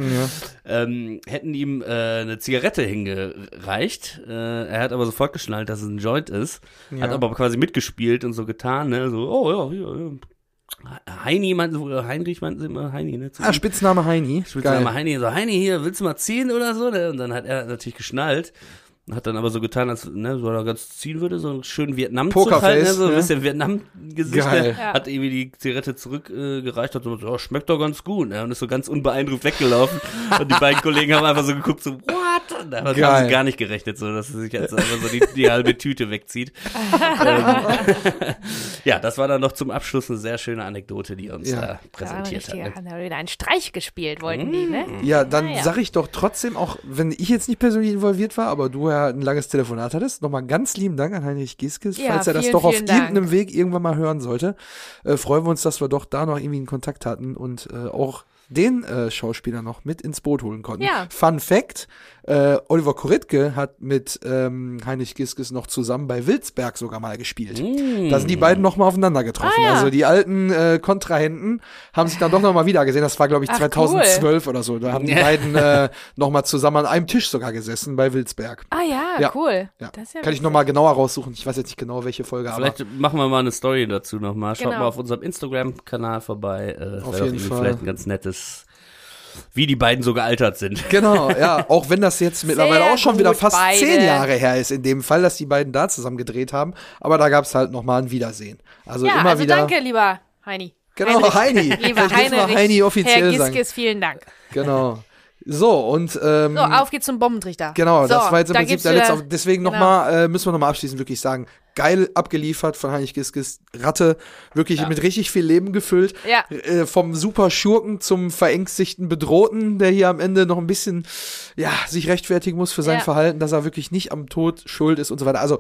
ähm, hätten ihm äh, eine Zigarette hingereicht. Äh, er hat aber sofort geschnallt, dass es ein Joint ist. Hat Ja. aber quasi mitgespielt und so getan, ne? So, oh ja, hier, ja. Heini oder Heinrich meinten sie immer Heini, ne? zu Ah. Spitzname Heini. Spitzname Geil. Heini, so, Heini, hier, willst du mal ziehen oder so? Ne? Und dann hat er natürlich geschnallt. Hat dann aber so getan, als ne, so er ganz ziehen würde, so einen schönen vietnam Pokerface, halt, ne, so ein ja. bisschen Vietnam-Gesicht. Ne? Ja. Hat irgendwie die Zigarette zurückgereicht, äh, hat so, oh, schmeckt doch ganz gut. Ne? Und ist so ganz unbeeindruckt weggelaufen. und die beiden Kollegen haben einfach so geguckt, so, what? Damit haben sie gar nicht gerechnet, so, dass er sich jetzt einfach so die, die halbe Tüte wegzieht. ähm, ja, das war dann noch zum Abschluss eine sehr schöne Anekdote, die er uns Ja. da Ja, präsentiert hat. richtiger, Ne? haben da wieder einen Streich gespielt, wollten die, ne? Ja, dann Naja. sag ich doch trotzdem, auch wenn ich jetzt nicht persönlich involviert war, aber du ja ein langes Telefonat hattest, nochmal ganz lieben Dank an Heinrich Giskes, Ja, falls er das vielen, doch auf Dank. irgendeinem Weg irgendwann mal hören sollte. Äh, freuen wir uns, dass wir doch da noch irgendwie einen Kontakt hatten und äh, auch den äh, Schauspieler noch mit ins Boot holen konnten. Ja. Fun Fact, äh, Oliver Koritke hat mit ähm, Heinrich Giskes noch zusammen bei Wilsberg sogar mal gespielt. Da sind die beiden nochmal aufeinander getroffen. Ah, ja. Also die alten äh, Kontrahenten haben sich dann doch nochmal wieder gesehen. Das war, glaube ich, Ach, 2012 oder so. Da haben die beiden äh, nochmal zusammen an einem Tisch sogar gesessen bei Wilsberg. Ah ja, Ja. cool. Ja. Ja Kann ich nochmal genauer raussuchen. Ich weiß jetzt nicht genau, welche Folge, aber Vielleicht machen wir mal eine Story dazu nochmal. Schaut Genau. mal auf unserem Instagram-Kanal vorbei. Äh, Auf jeden Fall. vielleicht ein ganz nettes, wie die beiden so gealtert sind. Genau, ja, auch wenn das jetzt mittlerweile Sehr auch schon wieder fast beide. zehn Jahre her ist, in dem Fall, dass die beiden da zusammen gedreht haben. Aber da gab es halt nochmal ein Wiedersehen. Also Ja, immer also wieder. danke, lieber Heini. Genau, Heini. Lieber Heinrich, Heini offiziell Herr sagen. Giskes, vielen Dank. Genau. So, und ähm, So, auf geht's zum Bombentrichter. Genau, so, das war jetzt im Prinzip der letzte. deswegen genau. nochmal, äh, müssen wir nochmal abschließend wirklich sagen, geil abgeliefert von Heinrich Giskes. Ratte, wirklich mit richtig viel Leben gefüllt. Ja. Äh, vom super Schurken zum verängstigten Bedrohten, der hier am Ende noch ein bisschen, ja, sich rechtfertigen muss für sein Ja. Verhalten, dass er wirklich nicht am Tod schuld ist und so weiter. Also,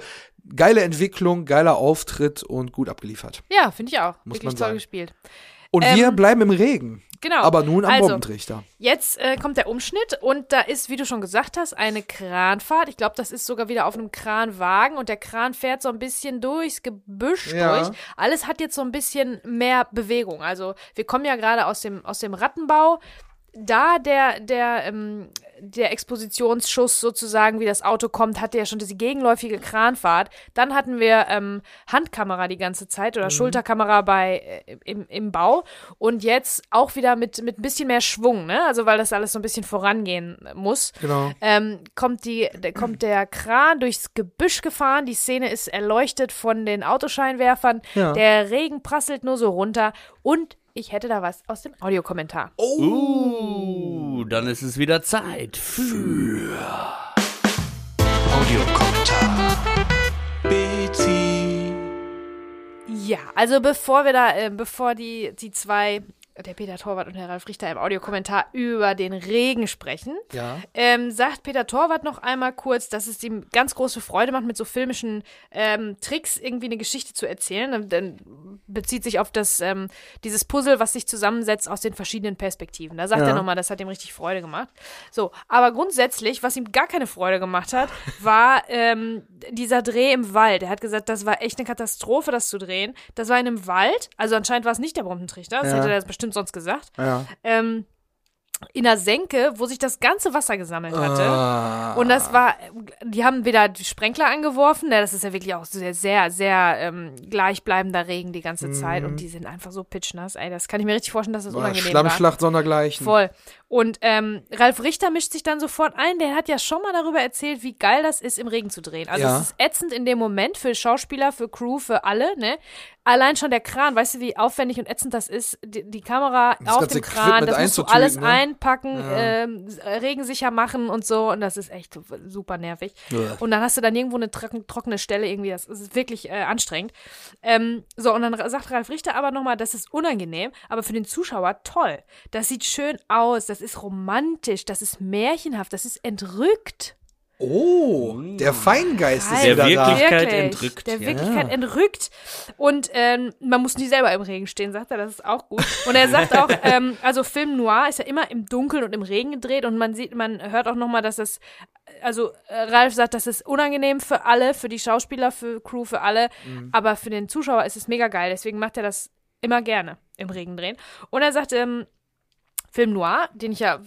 geile Entwicklung, geiler Auftritt und gut abgeliefert. Ja, finde ich auch. Muss Wirklich man toll sagen. gespielt. Und Ähm, wir bleiben im Regen. Genau. Aber nun am also, Bombentrichter. Jetzt äh, kommt der Umschnitt und da ist, wie du schon gesagt hast, eine Kranfahrt. Ich glaube, das ist sogar wieder auf einem Kranwagen und der Kran fährt so ein bisschen durchs Gebüsch Ja. durch. Alles hat jetzt so ein bisschen mehr Bewegung. Also wir kommen ja gerade aus dem, aus dem Rattenbau. Da der, der, ähm, der Expositionsschuss sozusagen, wie das Auto kommt, hatte ja schon diese gegenläufige Kranfahrt. Dann hatten wir ähm, Handkamera die ganze Zeit oder Schulterkamera bei äh, im, im Bau. Und jetzt auch wieder mit, mit ein bisschen mehr Schwung, ne? Also weil das alles so ein bisschen vorangehen muss. Genau. Ähm, kommt, die, der, kommt der Kran durchs Gebüsch gefahren. Die Szene ist erleuchtet von den Autoscheinwerfern. Ja. Der Regen prasselt nur so runter. Und ich hätte da was aus dem Audiokommentar. Uh, dann ist es wieder Zeit für Audiokommentar. Betty. Ja, also bevor wir da, äh, bevor die, die zwei, der Peter Torwart und der Ralf Richter im Audiokommentar über den Regen sprechen, Ja. ähm, sagt Peter Torwart noch einmal kurz, dass es ihm ganz große Freude macht, mit so filmischen ähm, Tricks irgendwie eine Geschichte zu erzählen. Und Dann bezieht sich auf das, ähm, dieses Puzzle, was sich zusammensetzt aus den verschiedenen Perspektiven. Da sagt Ja. er nochmal, das hat ihm richtig Freude gemacht. So, aber grundsätzlich, was ihm gar keine Freude gemacht hat, war ähm, dieser Dreh im Wald. Er hat gesagt, das war echt eine Katastrophe, das zu drehen. Das war in einem Wald, also anscheinend war es nicht der Bombentrichter, das Ja. hätte er bestimmt sonst gesagt. Ja. Ähm, in einer Senke, wo sich das ganze Wasser gesammelt hatte. Ah. Und das war, die haben wieder die Sprenkler angeworfen. Ja, das ist ja wirklich auch sehr, sehr, sehr ähm, gleichbleibender Regen die ganze Zeit. Und die sind einfach so pitchnass. Ey, das kann ich mir richtig vorstellen, dass das Boah, unangenehm war. Schlammschlacht sondergleichen. Voll. Und ähm, Ralf Richter mischt sich dann sofort ein. Der hat ja schon mal darüber erzählt, wie geil das ist, im Regen zu drehen. Also Ja. es ist ätzend in dem Moment für Schauspieler, für Crew, für alle. Ne? Allein schon der Kran, weißt du, wie aufwendig und ätzend das ist? Die, die Kamera Das auf dem Kran, das musst du alles ne? einpacken, Ja. ähm, regensicher machen und so. Und das ist echt super nervig. Ja. Und dann hast du dann irgendwo eine trocken, trockene Stelle irgendwie. Das ist wirklich äh, anstrengend. Ähm, so, und dann sagt Ralf Richter aber nochmal, das ist unangenehm, aber für den Zuschauer toll. Das sieht schön aus, das ist romantisch, das ist märchenhaft, das ist entrückt. Oh, der Feingeist ist Geil. Der wieder da. Wirklichkeit Wirklich, entrückt, Der ja. Wirklichkeit entrückt. Und ähm, man muss nie selber im Regen stehen, sagt er, das ist auch gut. Und er sagt auch, ähm, also Film Noir ist ja immer im Dunkeln und im Regen gedreht und man sieht, man hört auch nochmal, dass es, also äh, Ralf sagt, das ist unangenehm für alle, für die Schauspieler, für Crew, für alle, Mhm. aber für den Zuschauer ist es mega geil, deswegen macht er das immer gerne im Regen drehen. Und er sagt, ähm, Film Noir, den ich ja,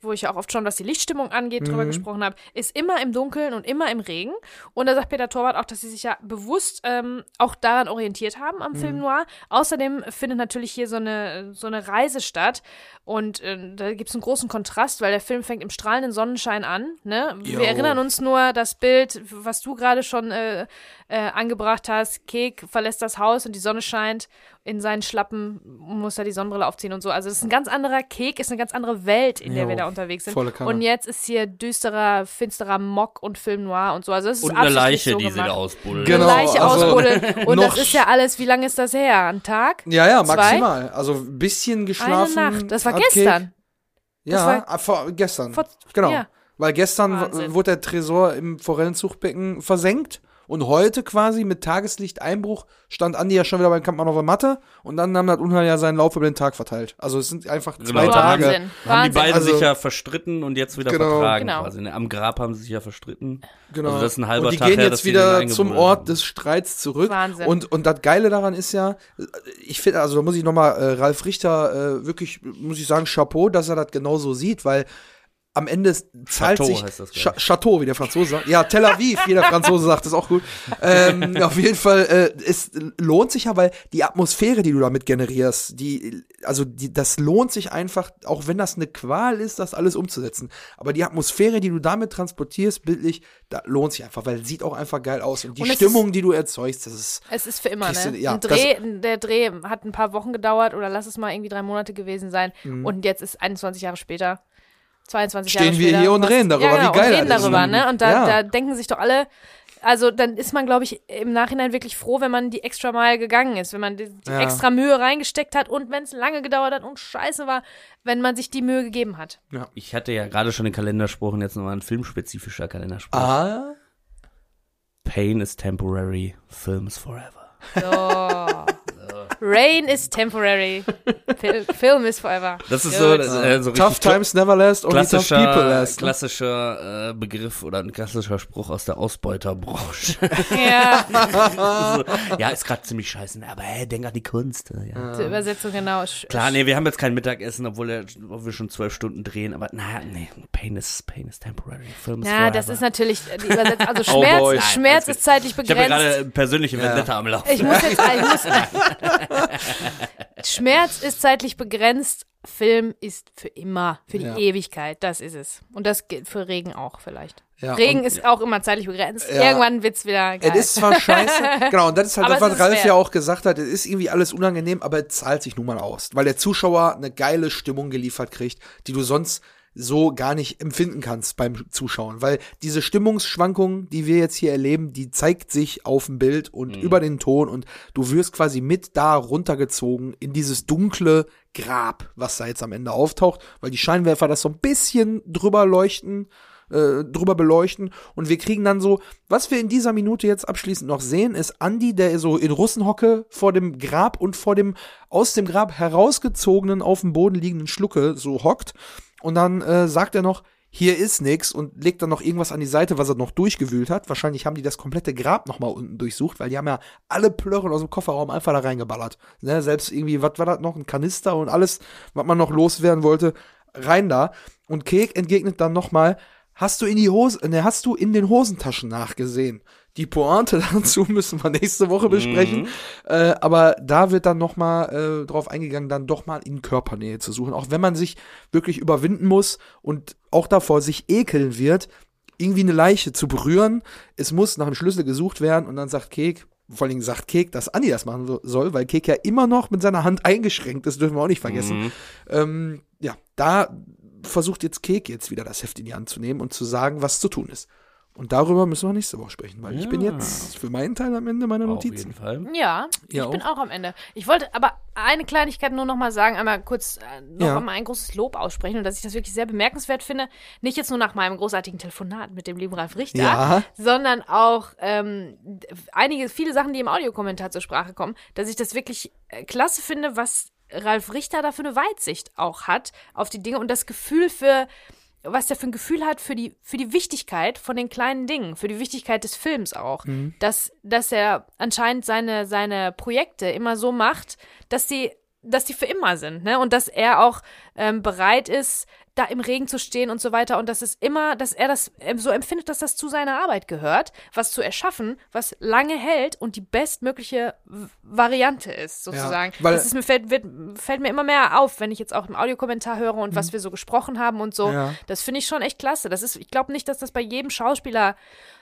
wo, ich ja auch oft schon, was die Lichtstimmung angeht, drüber gesprochen habe, ist immer im Dunkeln und immer im Regen. Und da sagt Peter Torwart auch, dass sie sich ja bewusst ähm, auch daran orientiert haben am Film Noir. Außerdem findet natürlich hier so eine, so eine Reise statt. Und äh, da gibt es einen großen Kontrast, weil der Film fängt im strahlenden Sonnenschein an. Ne? Wir erinnern uns nur das Bild, was du gerade schon äh, äh, angebracht hast. Kek verlässt das Haus und die Sonne scheint. In seinen Schlappen muss er die Sonnenbrille aufziehen und so. Also das ist ein ganz anderer Kek, ist eine ganz andere Welt, in der Jo, wir da unterwegs sind. volle Kanne. Und jetzt ist hier düsterer, finsterer Mock und Film Noir und so. Also es ist Und eine absichtlich Leiche, so die sie gemacht. da ausbuddeln. Genau. Eine Leiche also ausbuddeln. Und das ist ja alles, wie lange ist das her? Ein Tag? Ja, ja, Zwei? maximal. Also ein bisschen geschlafen. Eine Nacht. Das war gestern. Ja, war- ah, vor, gestern. Vor- genau. ja. Weil gestern wurde der Tresor im Forellenzuchtbecken versenkt. Und heute quasi mit Tageslichteinbruch stand Andi ja schon wieder beim Kampfmann auf der Matte und dann nahm das Unheil ja seinen Lauf über den Tag verteilt. Also es sind einfach zwei Genau. Tage. Wahnsinn. Haben die Wahnsinn. beiden Also- sich ja verstritten und jetzt wieder Genau. vertragen Genau. quasi. Ne? Am Grab haben sie sich ja verstritten. Genau. Also das ist ein halber und die Tag gehen her, jetzt die wieder zum haben. Ort des Streits zurück. Wahnsinn. Und, und das Geile daran ist ja, ich finde, also da muss ich nochmal äh, Ralf Richter äh, wirklich, muss ich sagen, Chapeau, dass er das genau so sieht, weil am Ende zahlt Chateau sich heißt das, Chateau, wie der Franzose sagt. Ja, Tel Aviv, wie der Franzose sagt, ist auch gut. Ähm, auf jeden Fall, äh, es lohnt sich ja, weil die Atmosphäre, die du damit generierst, die, also die, das lohnt sich einfach, auch wenn das eine Qual ist, das alles umzusetzen. Aber die Atmosphäre, die du damit transportierst, bildlich, da lohnt sich einfach, weil es sieht auch einfach geil aus. Und die Und Stimmung, die du erzeugst, das ist Es ist für immer, ne? du- ja, ein Dreh, der Dreh hat ein paar Wochen gedauert oder lass es mal irgendwie drei Monate gewesen sein. Und jetzt ist 21 Jahre später, 22 Mhm. Stehen Jahre wir später. hier und was- reden darüber, ja, genau, wie geil und reden das ist. darüber, ne? Und da, Ja. da denken sich doch alle, also dann ist man, glaube ich, im Nachhinein wirklich froh, wenn man die extra Mal gegangen ist, wenn man die, die Ja. extra Mühe reingesteckt hat und wenn es lange gedauert hat und scheiße war, wenn man sich die Mühe gegeben hat. Ich hatte ja gerade schon den Kalenderspruch und jetzt nochmal ein filmspezifischer Kalenderspruch. Ah. Pain is temporary, film is forever. So. Rain is temporary. Fil Film is forever. Das ist so, das, äh, so Tough times never last, only tough people klassischer, last. ne? klassischer äh, Begriff oder ein klassischer Spruch aus der Ausbeuterbranche. Ja, so, ja, ist gerade ziemlich scheiße, ne, aber hey, denk an die Kunst. äh, Ja. die Übersetzung genau. Klar, nee, wir haben jetzt kein Mittagessen, obwohl, der, obwohl wir schon zwölf Stunden drehen, aber naja, nee, Pain is, Pain is temporary. Film is Ja, das forever. ist natürlich die Übersetzung. Also Oh Schmerz, boy. Schmerz ist zeitlich Ich habe ja begrenzt. gerade persönliche Vendetta am Laufen. Ich muss jetzt, ich muss, Schmerz ist zeitlich begrenzt. Film ist für immer, für die Ja. Ewigkeit. Das ist es. Und das gilt für Regen auch vielleicht. Ja, Regen ist auch immer zeitlich begrenzt. Ja. Irgendwann wird's wieder geil. Es ist zwar scheiße, genau, und das ist halt das, es was Ralf wert. ja auch gesagt hat, es ist irgendwie alles unangenehm, aber es zahlt sich nun mal aus, weil der Zuschauer eine geile Stimmung geliefert kriegt, die du sonst so gar nicht empfinden kannst beim Zuschauen, weil diese Stimmungsschwankungen, die wir jetzt hier erleben, die zeigt sich auf dem Bild und über den Ton. Und du wirst quasi mit da runtergezogen in dieses dunkle Grab, was da jetzt am Ende auftaucht, weil die Scheinwerfer das so ein bisschen drüber leuchten, äh, drüber beleuchten. Und wir kriegen dann so, was wir in dieser Minute jetzt abschließend noch sehen, ist Andy, der so in Russenhocke vor dem Grab und vor dem aus dem Grab herausgezogenen auf dem Boden liegenden Schlucke so hockt und dann äh, sagt er noch, hier ist nix und legt dann noch irgendwas an die Seite, was er noch durchgewühlt hat. Wahrscheinlich haben die das komplette Grab noch mal unten durchsucht, weil die haben ja alle Plörren aus dem Kofferraum einfach da reingeballert. Ne, selbst irgendwie, was war das noch, ein Kanister und alles, was man noch loswerden wollte, rein da. Und Kek entgegnet dann noch mal, hast du in die Hose, ne, hast du in den Hosentaschen nachgesehen? Die Pointe dazu müssen wir nächste Woche besprechen. Äh, aber da wird dann noch mal äh, drauf eingegangen, dann doch mal in Körpernähe zu suchen. Auch wenn man sich wirklich überwinden muss und auch davor sich ekeln wird, irgendwie eine Leiche zu berühren. Es muss nach einem Schlüssel gesucht werden und dann sagt Kek, vor allen Dingen sagt Kek, dass Andi das machen so- soll, weil Kek ja immer noch mit seiner Hand eingeschränkt ist, dürfen wir auch nicht vergessen. Ähm, ja, da versucht jetzt Kek jetzt wieder das Heft in die Hand zu nehmen und zu sagen, was zu tun ist. Und darüber müssen wir nächste Woche sprechen, weil ich bin Ja. jetzt für meinen Teil am Ende meiner Auf jeden Notizen. Fall. Ja, Ja, ich bin auch. auch am Ende. Ich wollte aber eine Kleinigkeit nur noch mal sagen, einmal kurz äh, noch Ja. einmal ein großes Lob aussprechen und dass ich das wirklich sehr bemerkenswert finde. Nicht jetzt nur nach meinem großartigen Telefonat mit dem lieben Ralf Richter, Ja. sondern auch ähm, einige, viele Sachen, die im Audiokommentar zur Sprache kommen, dass ich das wirklich äh, klasse finde, was Ralf Richter da für eine Weitsicht auch hat auf die Dinge und das Gefühl für was der für ein Gefühl hat für die, für die Wichtigkeit von den kleinen Dingen, für die Wichtigkeit des Films auch. Dass, dass er anscheinend seine, seine Projekte immer so macht, dass die, dass die für immer sind, ne? Und dass er auch ähm, bereit ist, da im Regen zu stehen und so weiter. Und dass es immer, dass er das ähm, so empfindet, dass das zu seiner Arbeit gehört, was zu erschaffen, was lange hält und die bestmögliche Variante ist, sozusagen. weil- das ist mir fällt, wird, fällt mir immer mehr auf, wenn ich jetzt auch im Audiokommentar höre und was wir so gesprochen haben und so. Mhm. Ja. Das finde ich schon echt klasse. Das ist, ich glaube nicht, dass das bei jedem Schauspieler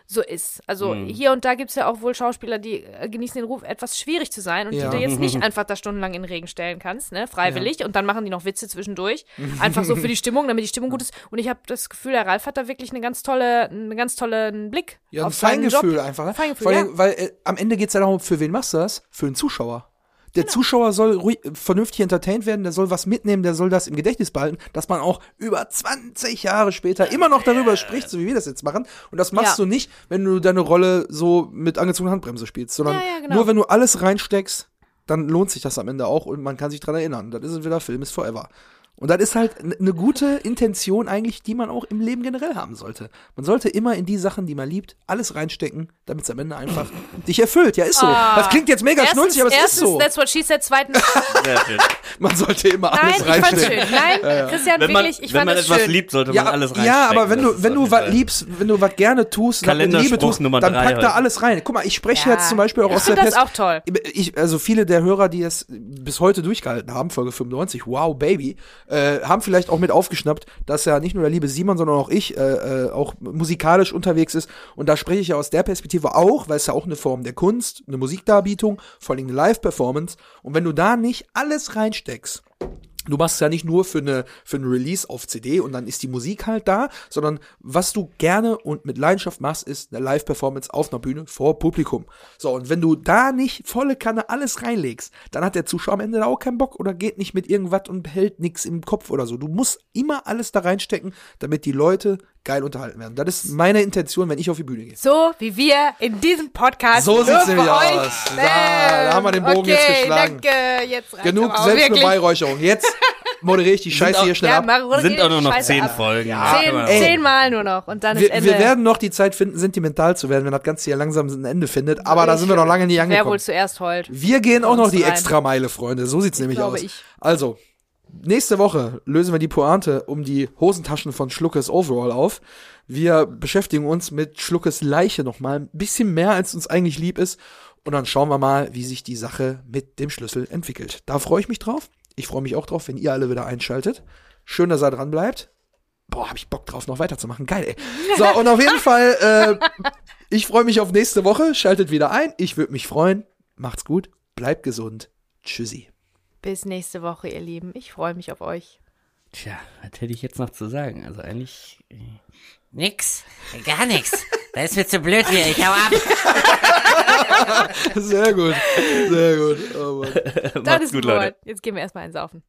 so ist. Also hier und da gibt es ja auch wohl Schauspieler, die äh, genießen den Ruf, etwas schwierig zu sein und Ja. die du jetzt nicht einfach da stundenlang in den Regen stellen kannst, ne? Freiwillig. Und dann machen die noch Witze zwischendurch. Einfach so für die Stimmung, damit die Stimmung gut ist. Und ich habe das Gefühl, der Ralf hat da wirklich eine ganz tolle, einen ganz tollen Blick Ja, ein auf Feingefühl einfach. Ne? Feingefühl, Vor allem, ja. Weil äh, am Ende geht's ja darum, für wen machst du das? Für den Zuschauer. Der Genau. Zuschauer soll ruhig, vernünftig entertained werden, der soll was mitnehmen, der soll das im Gedächtnis behalten, dass man auch über 20 Jahre später immer noch darüber spricht, so wie wir das jetzt machen. Und das machst Ja. du nicht, wenn du deine Rolle so mit angezogener Handbremse spielst, sondern Ja, ja, genau. nur wenn du alles reinsteckst, dann lohnt sich das am Ende auch und man kann sich dran erinnern. Das ist es wieder, Film ist forever. Und das ist halt eine gute Intention eigentlich, die man auch im Leben generell haben sollte. Man sollte immer in die Sachen, die man liebt, alles reinstecken, damit es am Ende einfach dich erfüllt. Ja, ist so. das klingt jetzt mega Erstens, schnulzig, aber es ist erstens, so. that's what she said. Zweitens. Man sollte immer nein, alles ich fand's reinstecken. schön. Nein, Christian, Wenn man, wirklich, ich wenn fand man etwas schön. liebt, sollte Ja, man alles reinstecken. ja, aber wenn du, ist wenn du was liebst, wenn du was gerne tust, mit Liebe tust, Nummer dann pack da alles rein. Guck mal, ich spreche Ja. jetzt zum Beispiel auch Ich aus der das Pers- auch toll. Ich, also viele der Hörer, die es bis heute durchgehalten haben, Folge 95, wow, Baby, äh, haben vielleicht auch mit aufgeschnappt, dass ja nicht nur der liebe Simon, sondern auch ich äh, äh, auch musikalisch unterwegs ist. Und da spreche ich ja aus der Perspektive auch, weil es ja auch eine Form der Kunst, eine Musikdarbietung, vor allem eine Live-Performance. Und wenn du da nicht alles reinsteckst, Du machst es ja nicht nur für eine für ein Release auf CD und dann ist die Musik halt da, sondern was du gerne und mit Leidenschaft machst, ist eine Live-Performance auf einer Bühne vor Publikum. So, und wenn du da nicht volle Kanne alles reinlegst, dann hat der Zuschauer am Ende da auch keinen Bock oder geht nicht mit irgendwas und behält nichts im Kopf oder so. Du musst immer alles da reinstecken, damit die Leute geil unterhalten werden. Das ist meine Intention, wenn ich auf die Bühne gehe. So wie wir in diesem Podcast. So sieht's nämlich aus. Da, da haben wir den Bogen okay, jetzt geschlagen. Danke, jetzt Genug. Selbstbeweihräucherung. Jetzt moderiere ich die Scheiße auch- hier schnell Ja, ab. Sind auch nur noch Scheiße zehn ab. Folgen. Ja, man- ey. Zehnmal nur noch und dann ist Wir, Ende. wir werden noch die Zeit finden, sentimental zu werden, wenn das Ganze hier langsam ein Ende findet. Aber da sind wir noch lange nicht Wer angekommen. wohl zuerst heult? Wir gehen auch noch die rein. Extrameile, Freunde. So sieht's nämlich glaube aus. ich. Also, nächste Woche lösen wir die Pointe um die Hosentaschen von Schluckes Overall auf. Wir beschäftigen uns mit Schluckes Leiche nochmal ein bisschen mehr, als uns eigentlich lieb ist. Und dann schauen wir mal, wie sich die Sache mit dem Schlüssel entwickelt. Da freue ich mich drauf. Ich freue mich auch drauf, wenn ihr alle wieder einschaltet. Schön, dass ihr dran bleibt. Boah, hab ich Bock drauf, noch weiterzumachen. Geil, ey. So, und auf jeden Fall, äh, ich freue mich auf nächste Woche. Schaltet wieder ein. Ich würde mich freuen. Macht's gut. Bleibt gesund. Tschüssi. Bis nächste Woche, ihr Lieben. Ich freue mich auf euch. Tja, was hätte ich jetzt noch zu sagen? Also eigentlich. Äh, Nix. Gar nix. Das ist mir zu blöd hier. Ich hau ab. Sehr gut. Sehr gut. Oh Mann. Das Macht's ist gut, Leute. Jetzt gehen wir erstmal einsaufen.